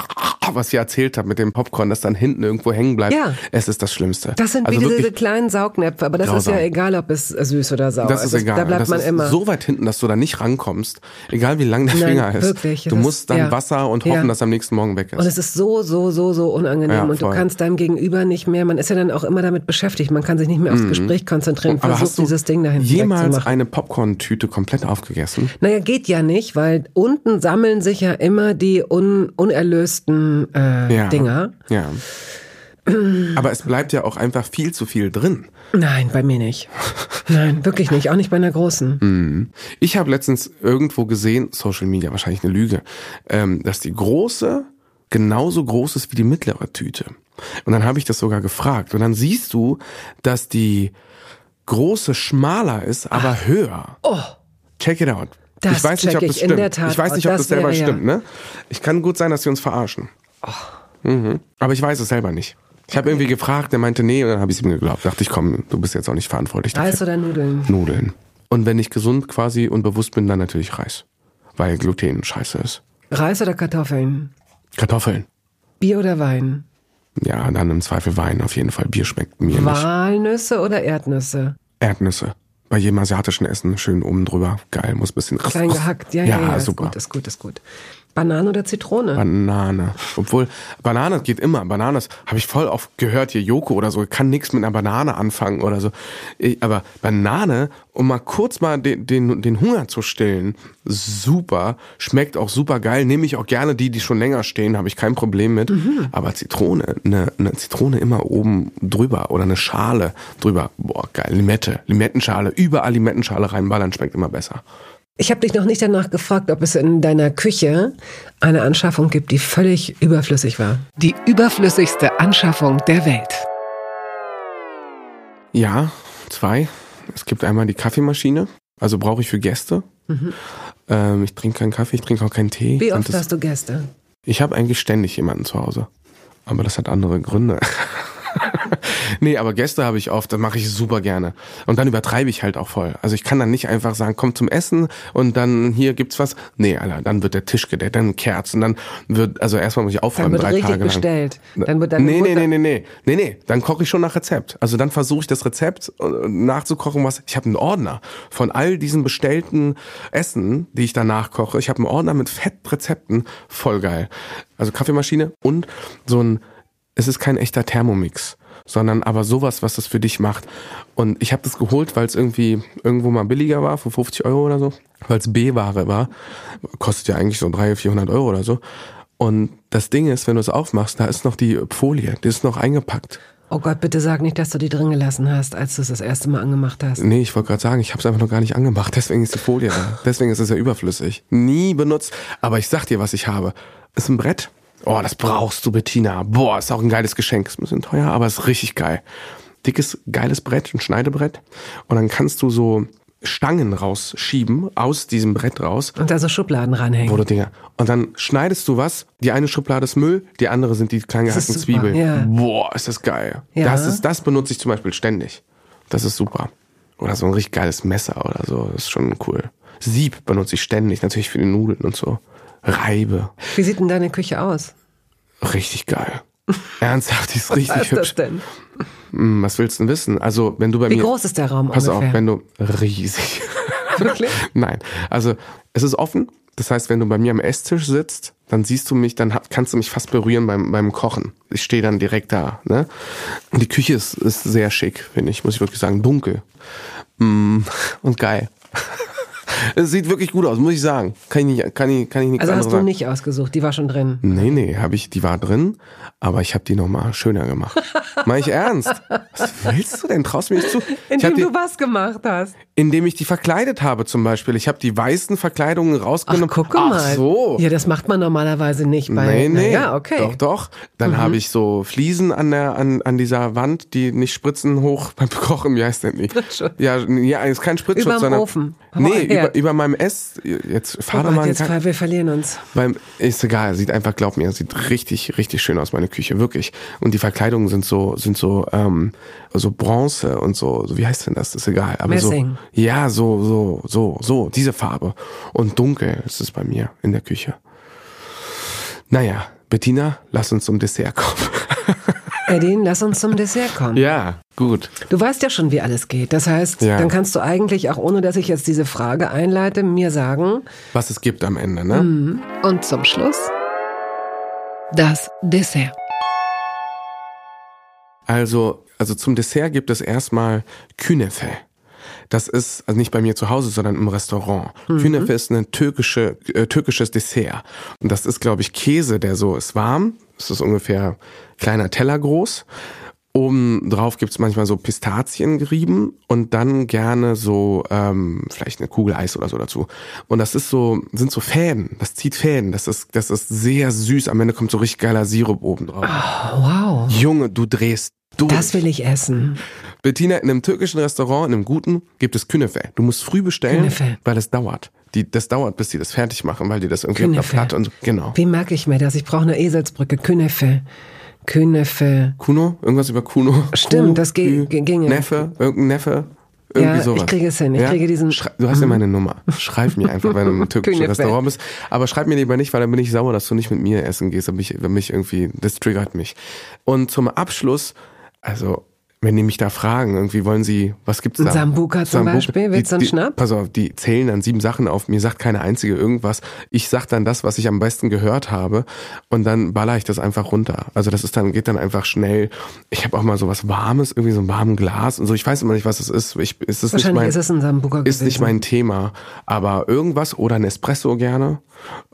was ihr erzählt habt mit dem Popcorn, das dann hinten irgendwo hängen bleibt. Ja. Es ist das Schlimmste. Das sind also wie diese, kleinen Saugnäpfe, aber das grausam. ist ja egal, ob es süß oder sauer das ist egal. Da bleibt das man ist immer. so weit hinten, dass du da nicht rankommst, egal wie lang der Nein, Finger ist. wirklich, du musst dann ja. Wasser und hoffen, Ja. dass am nächsten Morgen weg ist. Und es ist so, so, so, so unangenehm. Ja, und du kannst deinem Gegenüber nicht mehr, man ist ja dann auch immer damit beschäftigt, man kann sich nicht mehr aufs Gespräch konzentrieren, Mhm. Aber versucht hast du dieses Ding dahin jemals eine Popcorn-Tüte komplett aufgegessen? Naja, geht ja nicht, weil unten sammeln sich ja immer die un unerlösten äh, Ja. Dinger. Ja. Aber es bleibt ja auch einfach viel zu viel drin. Nein, bei mir nicht. Nein, wirklich nicht. Auch nicht bei einer großen. Ich habe letztens irgendwo gesehen, Social Media, wahrscheinlich eine Lüge, ähm, dass die große genauso groß ist wie die mittlere Tüte. Und dann habe ich das sogar gefragt. Und dann siehst du, dass die große schmaler ist, aber höher. Oh, Check it out. Das ich weiß nicht, ob das ich stimmt. ich weiß nicht, ob das, Das selber wäre stimmt, ne? Ich kann gut sein, dass sie uns verarschen. Mhm. Aber ich weiß es selber nicht. Ich habe irgendwie gefragt, der meinte nee, und dann habe ich es ihm geglaubt. Dachte ich, komm, du bist jetzt auch nicht verantwortlich dafür. Reis oder Nudeln? Nudeln. Und wenn ich gesund quasi und bewusst bin, dann natürlich Reis. Weil Gluten scheiße ist. Reis oder Kartoffeln? Kartoffeln. Bier oder Wein? Ja, dann im Zweifel Wein auf jeden Fall. Bier schmeckt mir nicht. Walnüsse oder Erdnüsse? Erdnüsse. Bei jedem asiatischen Essen schön oben drüber. Geil, muss ein bisschen... Klein gehackt, ja, ja, ja. ist super. Gut, ist gut, ist gut. Banane oder Zitrone? Banane. Obwohl, Banane geht immer. Banane habe ich voll oft gehört, hier Joko oder so, kann nichts mit einer Banane anfangen oder so. Ich- Aber Banane, um mal kurz mal den, den, den Hunger zu stillen, super. Schmeckt auch super geil. Nehme ich auch gerne die, die schon länger stehen, habe ich kein Problem mit. Aber Zitrone, eine, eine Zitrone immer oben drüber oder eine Schale drüber. Boah, geil. Limette, Limettenschale, überall Limettenschale reinballern, schmeckt immer besser. Ich habe dich noch nicht danach gefragt, ob es in deiner Küche eine Anschaffung gibt, die völlig überflüssig war. Die überflüssigste Anschaffung der Welt. Ja, zwei. Es gibt einmal die Kaffeemaschine, also brauche ich für Gäste. Ähm, ich trinke keinen Kaffee, ich trinke auch keinen Tee. Wie Und oft das, hast du Gäste? ich habe eigentlich ständig jemanden zu Hause. Aber das hat andere Gründe. nee, aber Gäste habe ich oft, das mache ich super gerne. Und dann übertreibe ich halt auch voll. Also ich kann dann nicht einfach sagen, komm zum Essen und dann hier gibt's was. Nee, Alter, dann wird der Tisch gedeckt, dann Kerzen, dann wird, also erstmal muss ich aufräumen, wird drei richtig Tage lang. bestellt. Dann wird deine nee, nee, nee, nee, nee, nee, nee, dann koche ich schon nach Rezept. Also dann versuche ich das Rezept äh, nachzukochen, was ich habe einen Ordner von all diesen bestellten Essen, die ich danach koche. Ich habe einen Ordner mit Fettrezepten, voll geil. Also Kaffeemaschine und so ein es ist kein echter Thermomix, sondern aber sowas, was das für dich macht. Und ich habe das geholt, weil es irgendwie irgendwo mal billiger war, für 50 Euro oder so, weil es B-Ware war. Kostet ja eigentlich so 300, 400 Euro oder so. Und das Ding ist, wenn du es aufmachst, da ist noch die Folie, die ist noch eingepackt. Oh Gott, bitte sag nicht, dass du die drin gelassen hast, als du es das erste Mal angemacht hast. Nee, ich wollte gerade sagen, ich habe es einfach noch gar nicht angemacht, deswegen ist die Folie da. Deswegen ist es ja überflüssig. Nie benutzt. Aber ich sag dir, was ich habe. Ist ein Brett. Oh, das brauchst du, Bettina. Boah, ist auch ein geiles Geschenk. Ist ein bisschen teuer, aber ist richtig geil. Dickes, geiles Brett, ein Schneidebrett. Und dann kannst du so Stangen rausschieben aus diesem Brett raus. Und da so Schubladen ranhängen. Wo du Dinger. Und dann schneidest du was. Die eine Schublade ist Müll, die andere sind die klein Das ist gehackten Zwiebeln. ja. Boah, ist das geil. Ja. Das, ist, das benutze ich zum Beispiel ständig. Das ist super. Oder so ein richtig geiles Messer oder so. Das ist schon cool. Sieb benutze ich ständig, natürlich für die Nudeln und so. Reibe. Wie sieht denn deine Küche aus? Richtig geil. Ernsthaft, die ist Was richtig ist das hübsch. denn? Hm, Was willst du denn wissen? Also, wenn du bei Wie mir. groß ist der Raum Pass ungefähr? auf, wenn du. Riesig. Wirklich? Nein. Also, es ist offen. Das heißt, wenn du bei mir am Esstisch sitzt, dann siehst du mich, dann kannst du mich fast berühren beim, beim Kochen. Ich stehe dann direkt da. Ne? Und die Küche ist, ist sehr schick, finde ich, muss ich wirklich sagen. Dunkel. Mm, und geil. Es sieht wirklich gut aus, muss ich sagen. Kann ich nicht, kann ich, kann ich nichts Also hast du sagen. nicht ausgesucht, die war schon drin. Nee, nee, hab ich, die war drin, aber ich habe die nochmal schöner gemacht. Mach ich ernst? Was willst du denn? Traust du mir nicht zu? Indem die, du was gemacht hast. indem ich die verkleidet habe zum Beispiel. Ich habe die weißen Verkleidungen Ach, rausgenommen. guck mal. Ach so. Ja, das macht man normalerweise nicht bei. Nee, nee. Ja, okay. Doch, doch. Dann habe ich so Fliesen an der an, an dieser Wand, die nicht spritzen hoch beim Kochen. Wie heißt denn die? Spritzschutz. Ja, ja, ist kein Spritzschutz, Überm sondern Ofen. Nee, Herd. Über, über meinem Ess. Jetzt fahr doch mal jetzt, kein, wir verlieren uns. beim ist egal, sieht einfach, glaub mir, sieht richtig, richtig schön aus meine Küche, wirklich. Und die Verkleidungen sind so, sind so, ähm, so Bronze und so, so wie heißt denn das? Das ist egal. Aber Messing. so, ja, so, so, so, so, diese Farbe und dunkel ist es bei mir in der Küche. Naja, Bettina, lass uns zum Dessert kommen. Edin, lass uns zum Dessert kommen. ja, gut. Du weißt ja schon, wie alles geht. Das heißt, Ja. dann kannst du eigentlich, auch ohne dass ich jetzt diese Frage einleite, mir sagen, Was es gibt am Ende, ne? und zum Schluss das Dessert. Also, also zum Dessert gibt es erstmal Künefe. Das ist also nicht bei mir zu Hause, sondern im Restaurant. Künefe ist ein türkische, äh, türkisches Dessert. Und das ist, glaube ich, Käse, der so ist warm. Das ist ungefähr kleiner Teller groß. Oben drauf gibt's manchmal so Pistazien gerieben und dann gerne so ähm, vielleicht eine Kugel Eis oder so dazu. Und das ist so, sind so Fäden. Das zieht Fäden. Das ist, das ist sehr süß. Am Ende kommt so richtig geiler Sirup oben drauf. Oh, wow. Junge, du drehst durch. Das will ich essen. Bettina, in einem türkischen Restaurant, in einem guten, gibt es Künefe. Du musst früh bestellen, Künefe. weil es dauert. Die, das dauert, bis die das fertig machen, weil die das irgendwie auf Künefe. Platte und so. Genau. Wie merke ich mir das? Ich brauche eine Eselsbrücke. Künefe. Künefe. Kuno? Irgendwas über Kuno? Stimmt, Kuh, das ge- ge- ginge. Neffe? Irgendein Neffe? Irgendwie Ja, sowas. ich kriege es hin. Ich kriege diesen- Schrei- du hast ja meine Nummer. Schreib mir einfach, wenn du im türkischen. Restaurant bist. Aber schreib mir lieber nicht, weil dann bin ich sauer, dass du nicht mit mir essen gehst. Wenn mich irgendwie, das triggert mich. Und zum Abschluss, also, wenn die mich da fragen, irgendwie wollen sie, was gibt's da? Ein Sambuca zum Beispiel? Willst du einen die, Schnaps? Pass auf, die zählen dann sieben Sachen auf. Mir sagt keine einzige irgendwas. Ich sag dann das, was ich am besten gehört habe. Und dann baller ich das einfach runter. Also das ist dann, geht dann einfach schnell. Ich habe auch mal so was Warmes, irgendwie so ein warmes Glas und so. Ich weiß immer nicht, was es ist. Ich, ist es nicht Wahrscheinlich mein, ist es ein Sambuca ist gewesen. nicht mein Thema. Aber irgendwas oder ein Espresso gerne.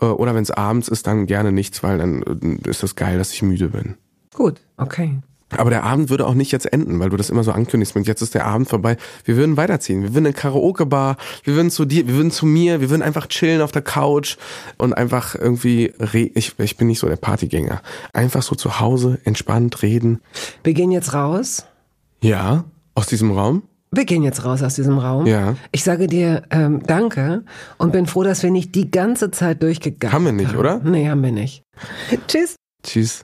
Äh, Oder wenn es abends ist, dann gerne nichts, weil dann äh, ist das geil, dass ich müde bin. Gut, okay. Aber der Abend würde auch nicht jetzt enden, weil du das immer so ankündigst. Und jetzt ist der Abend vorbei. Wir würden weiterziehen. Wir würden in eine Karaoke-Bar, wir würden zu dir, wir würden zu mir, wir würden einfach chillen auf der Couch und einfach irgendwie, re ich, ich bin nicht so der Partygänger. Einfach so zu Hause, entspannt reden. Wir gehen jetzt raus. Ja, aus diesem Raum. Wir gehen jetzt raus aus diesem Raum. Ja. Ich sage dir ähm, Danke und bin froh, dass wir nicht die ganze Zeit durchgegangen Haben wir nicht, oder? Nee, haben wir nicht. Tschüss. Tschüss.